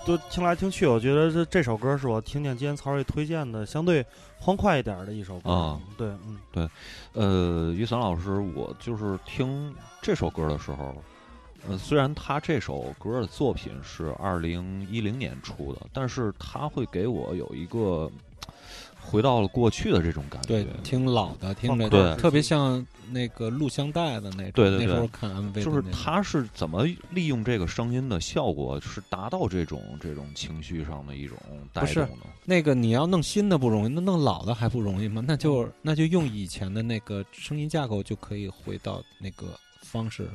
都听来听去，我觉得这这首歌是我听见今天曹睿推荐的相对欢快一点的一首歌。啊，对，嗯，对，呃，于伞老师，我就是听这首歌的时候，呃，虽然他这首歌的作品是二零一零年出的，但是他会给我有一个回到了过去的这种感觉。对，挺老的，听着对特别像那个录像带的那种。对对对，那时候看 MV 就是他是怎么利用这个声音的效果，是达到这种这种情绪上的一种带动的。那个你要弄新的不容易，那弄老的还不容易吗？那就那就用以前的那个声音架构就可以回到那个方式。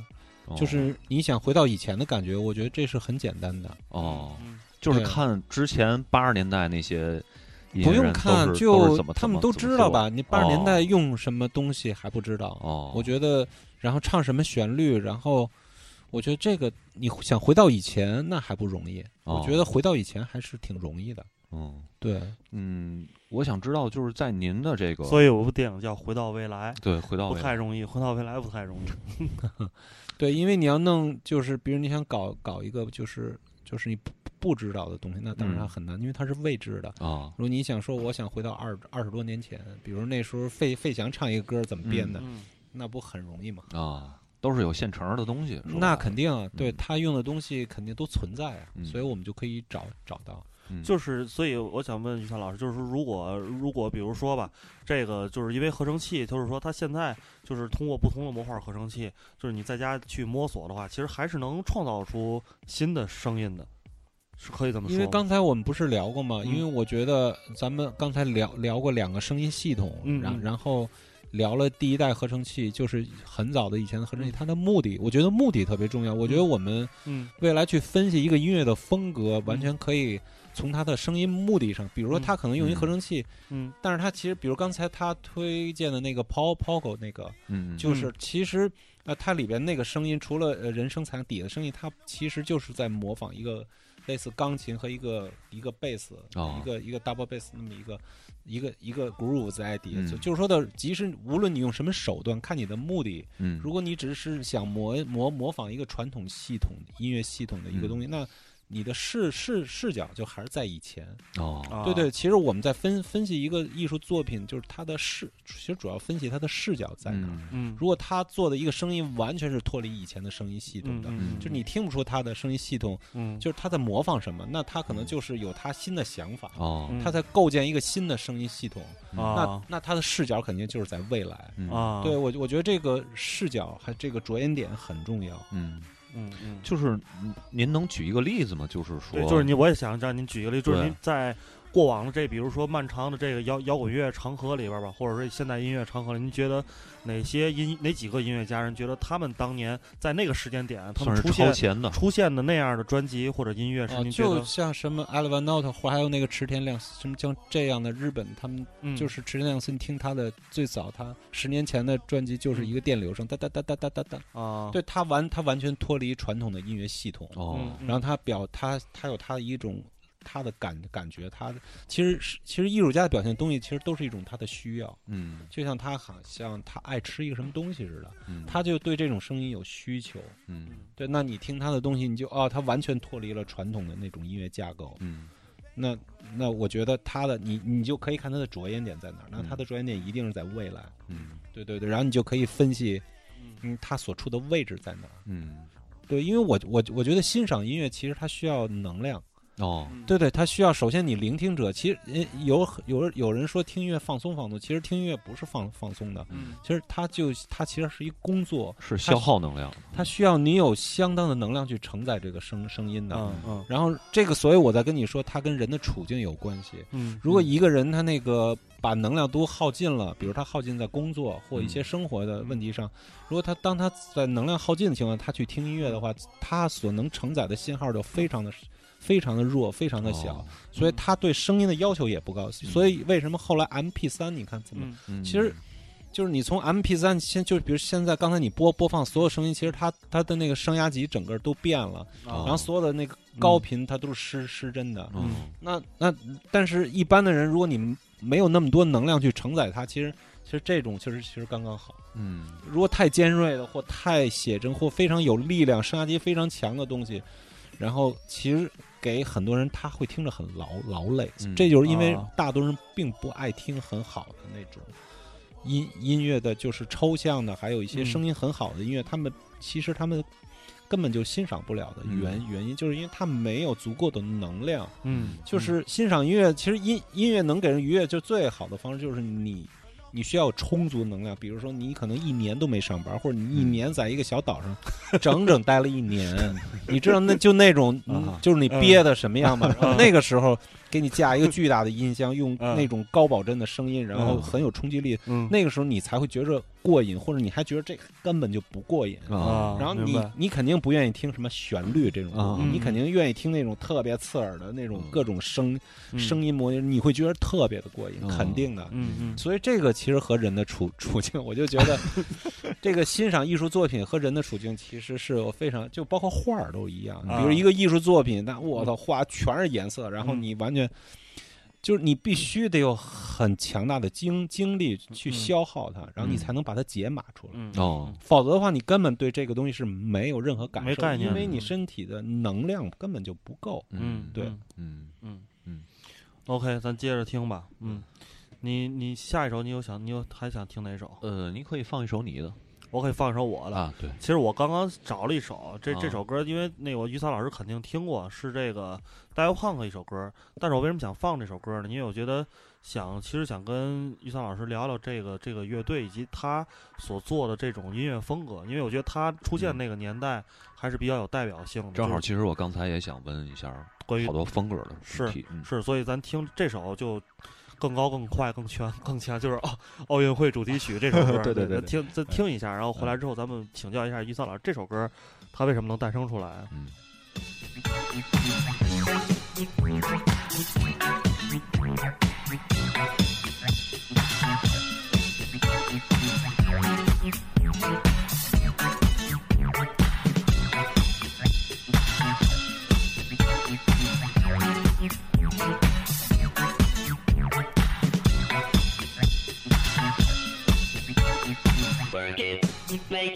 就是你想回到以前的感觉，我觉得这是很简单的。哦，就是看之前八十年代那些。不用看，就他们都知道吧？你八十年代用什么东西还不知道？哦，我觉得，然后唱什么旋律，然后我觉得这个你想回到以前，那还不容易。我觉得回到以前还是挺容易的。嗯，对，嗯，我想知道就是在您的这个，所以有部电影叫《回到未来》。对，回到不太容易，回到未来不太容易。对，因为你要弄，就是比如你想搞搞一个，就是就是你。不不知道的东西，那当然它很难，因为它是未知的啊。如果你想说，我想回到二二十多年前，比如那时候费费翔唱一个歌怎么编的，那不很容易吗？啊，都是有现成的东西。那肯定啊，对他用的东西肯定都存在啊，所以我们就可以找找到。就是，所以我想问于川老师，就是说，如果如果比如说吧，这个就是因为合成器，就是说它现在就是通过不同的模块合成器，就是你在家去摸索的话，其实还是能创造出新的声音的。是可以这么说，因为刚才我们不是聊过吗？因为我觉得咱们刚才聊聊过两个声音系统，然然后聊了第一代合成器，就是很早的以前的合成器，它的目的，我觉得目的特别重要。我觉得我们未来去分析一个音乐的风格，完全可以从它的声音目的上，比如说它可能用一合成器，嗯，但是它其实，比如刚才他推荐的那个 Paul Pogo 那个，嗯，就是其实呃，它里边那个声音，除了呃人声采底的声音，它其实就是在模仿一个。类似钢琴和一个一个贝斯，一个一个 double bass 那么一个一个一个 groove 在底下，就是说的，即使无论你用什么手段，看你的目的，嗯，如果你只是想模模模仿一个传统系统音乐系统的一个东西，那。你的视视视角就还是在以前哦，对对，其实我们在分分析一个艺术作品，就是它的视，其实主要分析它的视角在哪。嗯，如果他做的一个声音完全是脱离以前的声音系统的，就是你听不出他的声音系统，嗯，就是他在模仿什么，那他可能就是有他新的想法哦，他在构建一个新的声音系统啊，那那他的视角肯定就是在未来啊。对我我觉得这个视角还这个着眼点很重要，嗯。嗯嗯，就是您能举一个例子吗？就是说，对，就是你，我也想让您举一个例子，就是您在过往的这，比如说漫长的这个摇摇滚乐长河里边吧，或者说现代音乐长河里，您觉得哪些音哪几个音乐家人觉得他们当年在那个时间点，他们出现的。出现的那样的专辑或者音乐是您觉得？就像什么 Alvan Note 或还有那个池田亮什么像这样的日本，他们就是池田亮司，你听他的最早他十年前的专辑就是一个电流声哒哒哒哒哒哒哒。啊，对他完他完全脱离传统的音乐系统。哦，然后他表他他有他的一种。他的感感觉，他的其实是其实艺术家的表现东西，其实都是一种他的需要。嗯，就像他好像他爱吃一个什么东西似的，嗯，他就对这种声音有需求。嗯，对，那你听他的东西，你就哦，他完全脱离了传统的那种音乐架构。嗯，那那我觉得他的你你就可以看他的着眼点在哪儿，那他的着眼点一定是在未来。嗯，对对对，然后你就可以分析，嗯，他所处的位置在哪儿。嗯，对，因为我我我觉得欣赏音乐其实它需要能量。哦，对对，他需要首先你聆听者，其实有有有人说听音乐放松放松，其实听音乐不是放放松的，嗯，其实它就它其实是一工作，是消耗能量，它需要你有相当的能量去承载这个声声音的，嗯嗯，然后这个，所以我在跟你说，它跟人的处境有关系，嗯，如果一个人他那个把能量都耗尽了，比如他耗尽在工作或一些生活的问题上，如果他当他在能量耗尽的情况，他去听音乐的话，他所能承载的信号就非常的。非常的弱，非常的小，所以它对声音的要求也不高。所以为什么后来 M P 三你看怎么？其实就是你从 M P 三先，就比如现在刚才你播播放所有声音，其实它它的那个声压级整个都变了，然后所有的那个高频它都是失失真的。那那但是一般的人，如果你们没有那么多能量去承载它，其实其实这种其实其实刚刚好。嗯，如果太尖锐的或太写真或非常有力量声压级非常强的东西，然后其实。给很多人他会听着很劳劳累，这就是因为大多人并不爱听很好的那种音音乐的，就是抽象的，还有一些声音很好的音乐，他们其实他们根本就欣赏不了的原原因，就是因为他没有足够的能量。嗯，就是欣赏音乐，其实音音乐能给人愉悦，就最好的方式就是你。你需要充足能量，比如说你可能一年都没上班，或者你一年在一个小岛上整整待了一年，你知道那就那种，就是你憋的什么样吗？那个时候。给你架一个巨大的音箱，用那种高保真的声音，然后很有冲击力。那个时候你才会觉着过瘾，或者你还觉得这根本就不过瘾啊。然后你你肯定不愿意听什么旋律这种，你肯定愿意听那种特别刺耳的那种各种声声音模拟，你会觉得特别的过瘾，肯定的。嗯嗯。所以这个其实和人的处处境，我就觉得 这个欣赏艺术作品和人的处境其实是有非常就包括画儿都一样。比如一个艺术作品，那我操，画全是颜色，然后你完全。就是你必须得有很强大的精精力去消耗它，然后你才能把它解码出来。哦，否则的话，你根本对这个东西是没有任何感受，概念，因为你身体的能量根本就不够。嗯，对，嗯嗯嗯。OK，咱接着听吧。嗯，你你下一首你有想你有还想听哪首？呃，你可以放一首你的。我可以放一首我的啊，对，其实我刚刚找了一首，这这首歌，因为那个于桑老师肯定听过，是这个 Dave Punk 一首歌。但是我为什么想放这首歌呢？因为我觉得想，其实想跟于桑老师聊聊这个这个乐队以及他所做的这种音乐风格，因为我觉得他出现那个年代还是比较有代表性的。正好，其实我刚才也想问一下关于好多风格的是嗯、是，所以咱听这首就。更高、更快、更全、更强，就是奥奥运会主题曲这首歌。对 对对，听再听一下，然后回来之后咱们请教一下于桑老师，这首歌它为什么能诞生出来？嗯。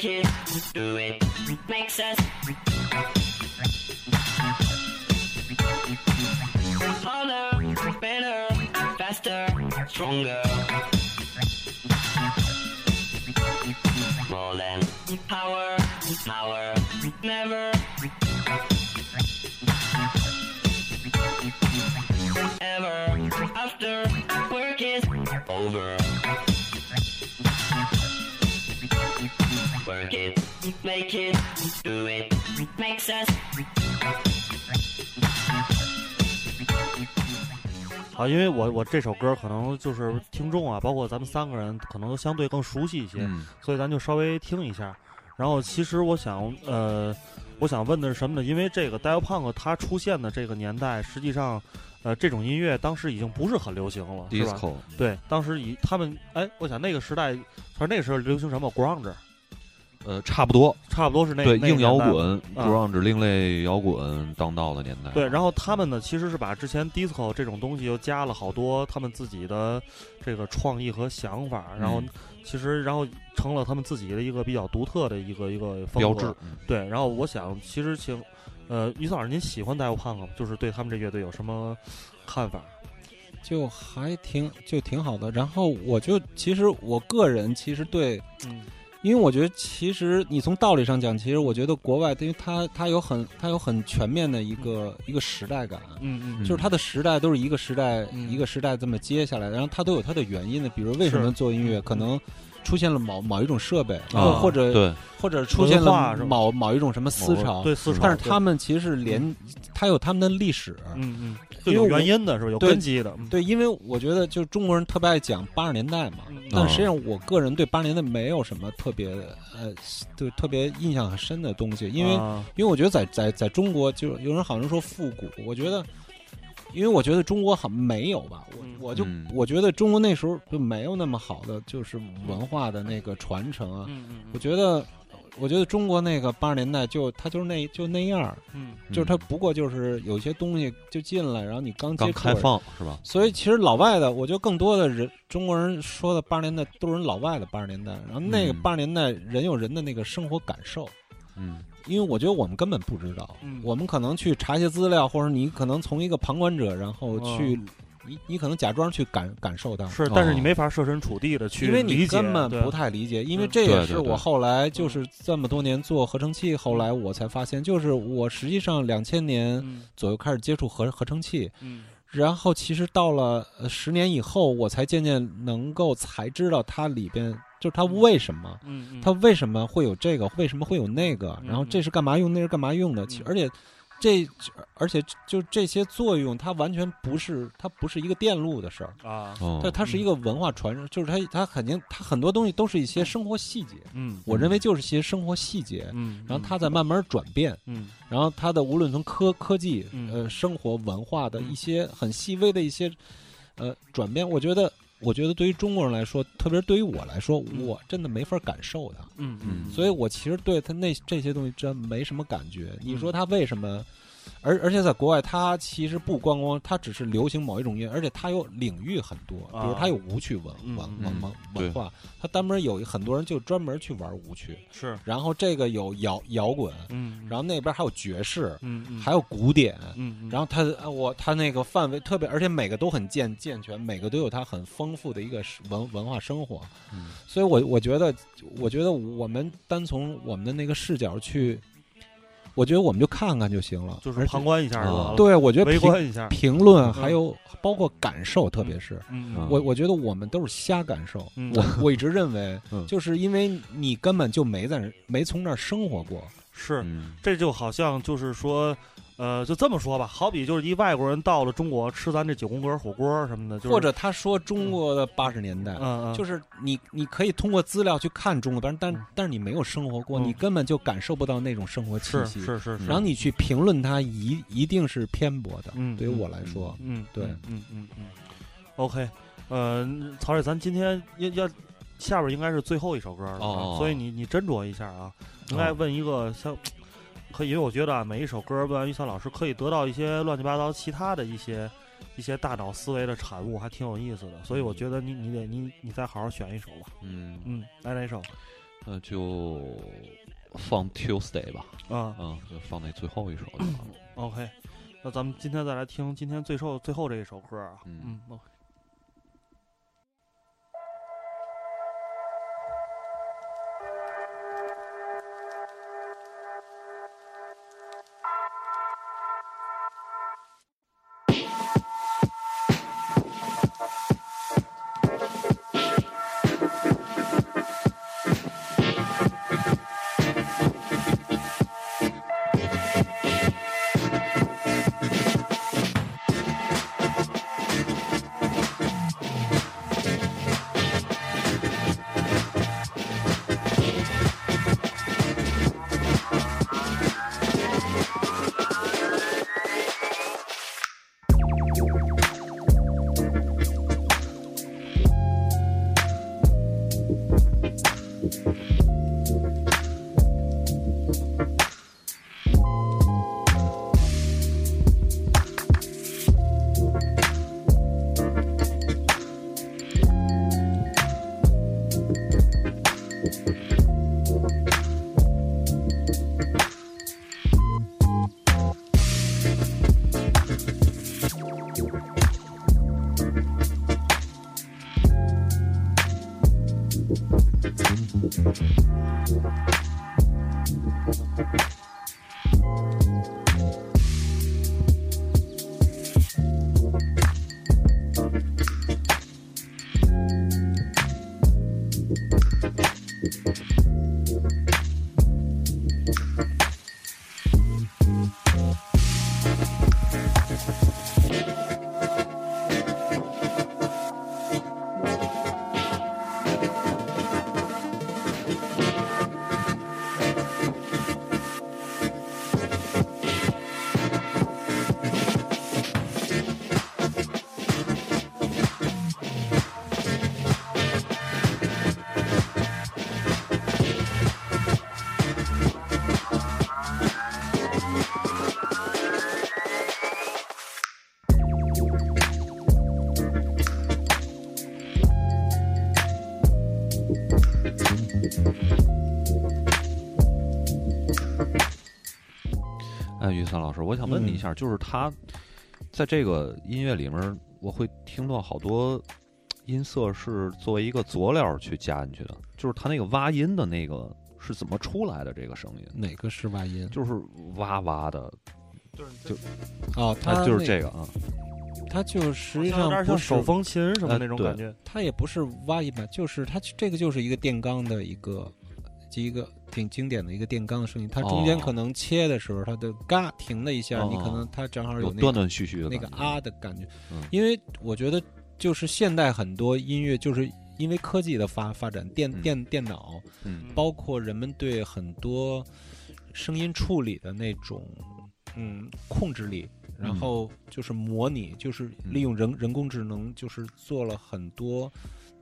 It, do it, makes us harder, better, faster, stronger. More than power, power, never. Ever after work is over. 好，因为我我这首歌可能就是听众啊，包括咱们三个人可能都相对更熟悉一些，所以咱就稍微听一下。然后其实我想，呃，我想问的是什么呢？因为这个 Dale Punk 它出现的这个年代，实际上，呃，这种音乐当时已经不是很流行了，是吧？对，当时以他们，哎，我想那个时代，反正那个时候流行什么 grunge。呃，差不多，差不多是那对硬摇滚、grunge 另类摇滚当道的年代。对，然后他们呢，其实是把之前 disco 这种东西又加了好多他们自己的这个创意和想法，然后其实然后成了他们自己的一个比较独特的一个一个标志。对，然后我想，其实请呃于老师，您喜欢 Dave Punk 吗？就是对他们这乐队有什么看法？就还挺就挺好的。然后我就其实我个人其实对嗯。因为我觉得，其实你从道理上讲，其实我觉得国外，因为它它有很它有很全面的一个一个时代感，嗯嗯，就是它的时代都是一个时代一个时代这么接下来，然后它都有它的原因的，比如为什么做音乐，可能。出现了某某一种设备，或者对，或者出现了某某一种什么思潮，对思潮，但是他们其实是连，他有他们的历史，嗯嗯，有原因的是吧？有根基的，对，因为我觉得就中国人特别爱讲八十年代嘛，但实际上我个人对八十年代没有什么特别呃，对特别印象很深的东西，因为因为我觉得在在在中国，就有人好像说复古，我觉得。因为我觉得中国好没有吧，我我就我觉得中国那时候就没有那么好的就是文化的那个传承啊。我觉得，我觉得中国那个八十年代就它就是那就那样，嗯，就是它不过就是有些东西就进来，然后你刚接开放是吧？所以其实老外的，我觉得更多的人中国人说的八十年代都是人老外的八十年代，然后那个八十年代人有人的那个生活感受，嗯。因为我觉得我们根本不知道，嗯我们可能去查一些资料，或者你可能从一个旁观者，然后去，嗯你你可能假装去感感受它，是，但是你没法设身处地的去因为你根本不太理解，因为嗯这也是我后来就是这么多年做合成器，后来我才发现，就是我实际上两千年嗯左右开始接触合合成器，嗯然后其实到了呃十年以后，我才渐渐能够才知道它里边就是它为什么，它为什么会有这个，为什么会有那个，然后这是干嘛用，那是干嘛用的，而且。这，而且就这些作用，它完全不是，它不是一个电路的事儿，啊，哦。它它是一个文化传承，就是它它肯定它很多东西都是一些生活细节，嗯，我认为就是一些生活细节，嗯，然后它在慢慢转变，嗯。然后它的无论从科科技嗯。呃生活文化的嗯。一些很细微的一些呃转变，我觉得我觉得对于中国人来说，特别是对于我来说，嗯我真的没法感受它，嗯嗯所以我其实对他那这些东西真没什么感觉。你嗯说他为什么？而而且在国外，它其实不光光，它只是流行某一种音乐，而且它有领域很多，比如啊它有舞曲文嗯文嗯文文文化，它单门有很多人就专门去玩舞曲，是，然后这个有摇摇滚，嗯，然后那边还有爵士，嗯嗯，还有古典，嗯，嗯。然后它呃我它那个范围特别，而且每个都很健健全，每个都有它很丰富的一个文文化生活，嗯。所以我我觉得，我觉得我们单从我们的那个视角去，我觉得我们就看看就行了，就是旁观一下就完啊了，对，我觉得围评观一下，评论嗯。还有包括感受，特别是。我我觉得我们都是瞎感受，嗯。我我一直认为 嗯，就是因为你根本就没在没从那儿生活过，是，嗯。这就好像就是说，呃，就这么说吧，好比就是一外国人到了中国吃咱这九宫格火锅什么的，就是、或者他说中国的八十年代，嗯嗯，就是是你你可以通过资料去看中国，但但嗯但是你没有生活过，嗯你根本就感受不到那种生活气息。是是是，然后你去评论它，一一定是偏颇的。嗯，对于我来说，嗯，对嗯嗯嗯嗯，OK，呃，曹磊，咱今天要要下边应该是最后一首歌了，哦所以你你斟酌一下啊，应该问一个像。可以，因为我觉得啊，每一首歌问完于三老师，可以得到一些乱七八糟其他的一些一些大脑思维的产物，还挺有意思的。所以我觉得你你得你你再好好选一首吧。嗯，嗯，来哪首？那就放 Tuesday 吧，啊、嗯，就放那最后一首就好了。OK，那咱们今天再来听今天最后最后这一首歌啊。嗯嗯，OK。三老师，我想问你一下，就是他在这个音乐里面，我会听到好多音色是作为一个佐料去加进去的，就是他那个挖音的那个是怎么出来的？这个声音哪个是挖音？就是哇哇的，就是就哦，他就是这个啊。它就实际上不是手风琴什么那种感觉，它也不是挖一把，就是它这个就是一个电钢的一个，一个挺经典的一个电钢的声音。它中间可能切的时候，它的嘎停了一下，你可能它正好有断断续续的那个啊的感觉。因为我觉得就是现代很多音乐，就是因为科技的发发展，电电电脑，包括人们对很多声音处理的那种嗯控制力。然后就是模拟，就是利用人人工智能，就是做了很多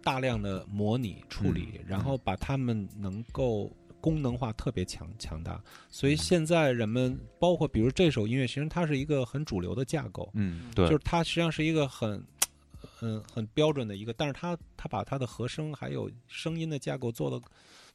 大量的模拟处理，然后把它们能够功能化特别强强大。所以现在人们包括比如这首音乐，其实它是一个很主流的架构，嗯，对，就是它实际上是一个很很很标准的一个，但是它它把它的和声还有声音的架构做的。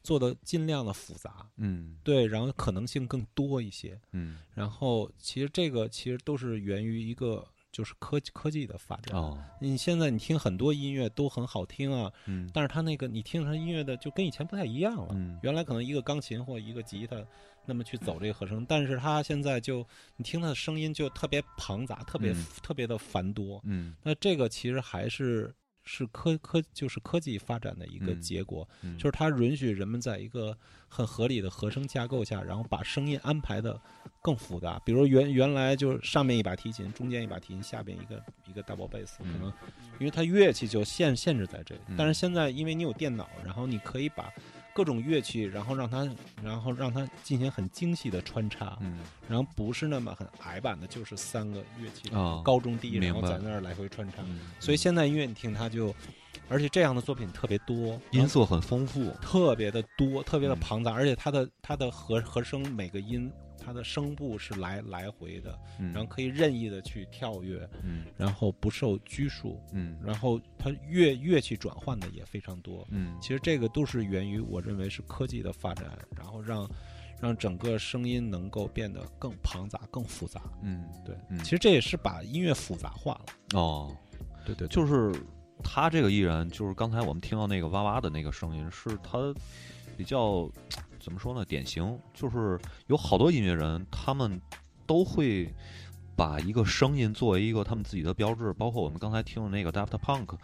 做的尽量的复杂，嗯，对，然后可能性更多一些，嗯，然后其实这个其实都是源于一个就是科技科技的发展。哦，你现在你听很多音乐都很好听啊，嗯，但是它那个你听它音乐的就跟以前不太一样了。嗯，原来可能一个钢琴或一个吉他那么去走这个和声，但是它现在就你听它的声音就特别庞杂，特别特别的繁多。嗯，那这个其实还是。是科科就是科技发展的一个结果，就是它允许人们在一个很合理的和声架构下，然后把声音安排的更复杂。比如原原来就是上面一把提琴，中间一把提琴，下边一个一个 double bass，可能因为它乐器就限限制在这里。但是现在因为你有电脑，然后你可以把。各种乐器，然后让它，然后让它进行很精细的穿插，嗯，然后不是那么很矮板的，就是三个乐器哦，高中低，然后在那儿来回穿插。所以现在音乐你听它就，而且这样的作品特别多，音色很丰富，特别的多，特别的庞杂，而且它的它的和和声每个音。它的声部是来来回的，然后可以任意的去跳跃，嗯，然后不受拘束，嗯，然后它乐乐器转换的也非常多，嗯，其实这个都是源于我认为是科技的发展，然后让让整个声音能够变得更庞杂、更复杂，嗯，对，其实这也是把音乐复杂化了，哦，对对，就是他这个艺人，就是刚才我们听到那个哇哇的那个声音，是他比较。怎么说呢？典型就是有好多音乐人，他们都会把一个声音作为一个他们自己的标志，包括我们刚才听的那个 Daft Punk。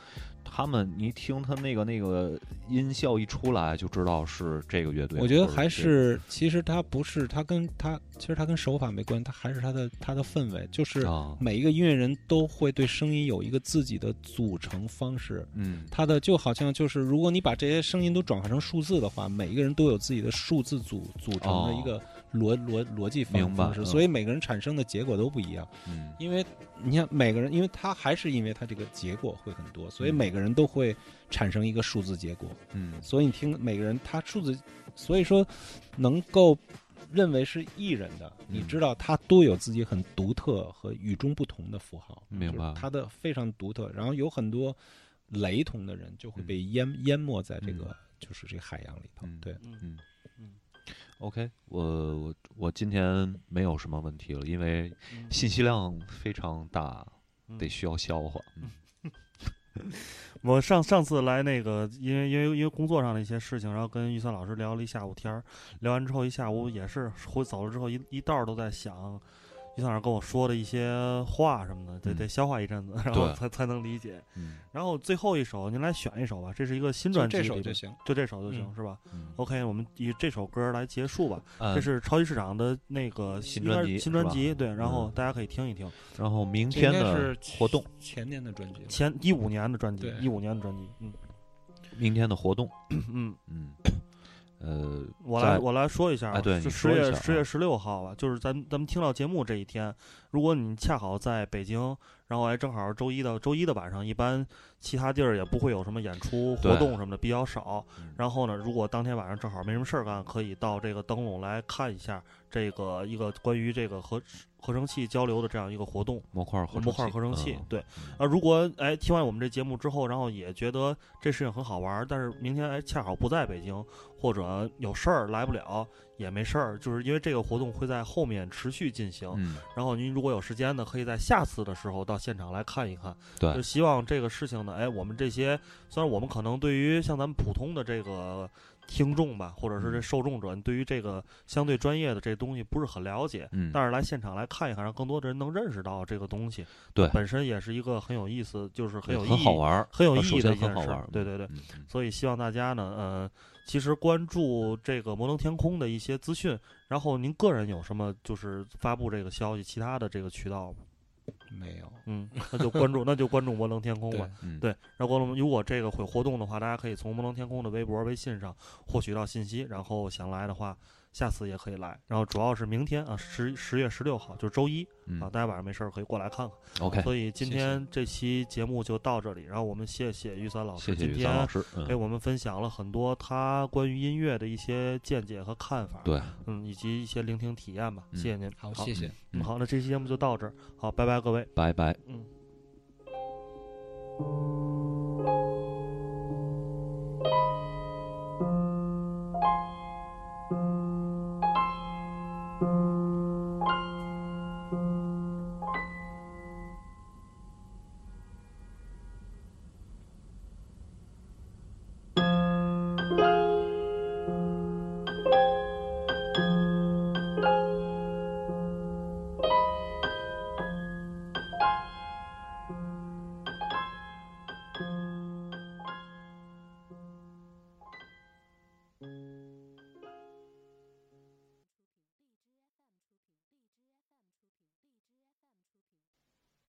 他们，你听他那个那个音效一出来，就知道是这个乐队。我觉得还是，其实他不是，他跟他其实他跟手法没关系，他还是他的他的氛围，就是每一个音乐人都会对声音有一个自己的组成方式。嗯，他的就好像就是，如果你把这些声音都转化成数字的话，每一个人都有自己的数字组组成的一个逻逻逻辑方式，所以每个人产生的结果都不一样。嗯，因为你看每个人，因为他还是因为他这个结果会很多，所以每个。人都会产生一个数字结果，嗯，所以你听每个人他数字，所以说能够认为是艺人的，你知道他都有自己很独特和与众不同的符号，明白？他的非常独特，然后有很多雷同的人就会被淹淹没在这个就是这个海洋里头，对，嗯嗯，OK，我我我今天没有什么问题了，因为信息量非常大，得需要消化。我上上次来那个，因为因为因为工作上的一些事情，然后跟预算老师聊了一下午天儿，聊完之后一下午也是回走了之后一一道都在想。于老师跟我说的一些话什么的，得得消化一阵子，然后才才能理解。然后最后一首，您来选一首吧，这是一个新专辑，这首就行，就这首就行，是吧？OK，我们以这首歌来结束吧。这是超级市场的那个新专辑，新专辑，对。然后大家可以听一听。然后明天的活动，前年的专辑，前一五年的专辑，一五年的专辑，嗯。明天的活动，嗯嗯。呃，我来我来说一下，是十月十月十六号吧，就是咱咱们听到节目这一天，如果你恰好在北京，然后还，正好周一的周一的晚上，一般其他地儿也不会有什么演出活动什么的，比较少。然后呢，如果当天晚上正好没什么事儿干，可以到这个灯笼来看一下这个一个关于这个合合成器交流的这样一个活动。模块模块合成器，对。啊，如果哎听完我们这节目之后，然后也觉得这事情很好玩，但是明天哎恰好不在北京，或者有事儿来不了。也没事儿，就是因为这个活动会在后面持续进行。嗯，然后您如果有时间呢，可以在下次的时候到现场来看一看。对，就希望这个事情呢，哎，我们这些虽然我们可能对于像咱们普通的这个听众吧，或者是这受众者，对于这个相对专业的这东西不是很了解，嗯，但是来现场来看一看，让更多的人能认识到这个东西。对，本身也是一个很有意思，就是很有意义、很好玩、很有意义的一件事。对对对，所以希望大家呢，呃。其实关注这个摩登天空的一些资讯，然后您个人有什么就是发布这个消息，其他的这个渠道吗？没有，嗯，那就关注，那就关注摩登天空吧。对，然后如果这个会活动的话，大家可以从摩登天空的微博、微信上获取到信息，然后想来的话。下次也可以来，然后主要是明天啊，十十月十六号就是周一啊，大家晚上没事儿可以过来看看。OK，所以今天这期节目就到这里，然后我们谢谢玉三老师，谢谢玉三老师给我们分享了很多他关于音乐的一些见解和看法。对，嗯，以及一些聆听体验吧。谢谢您，好，谢谢。嗯，好，那这期节目就到这儿，好，拜拜，各位，拜拜，嗯。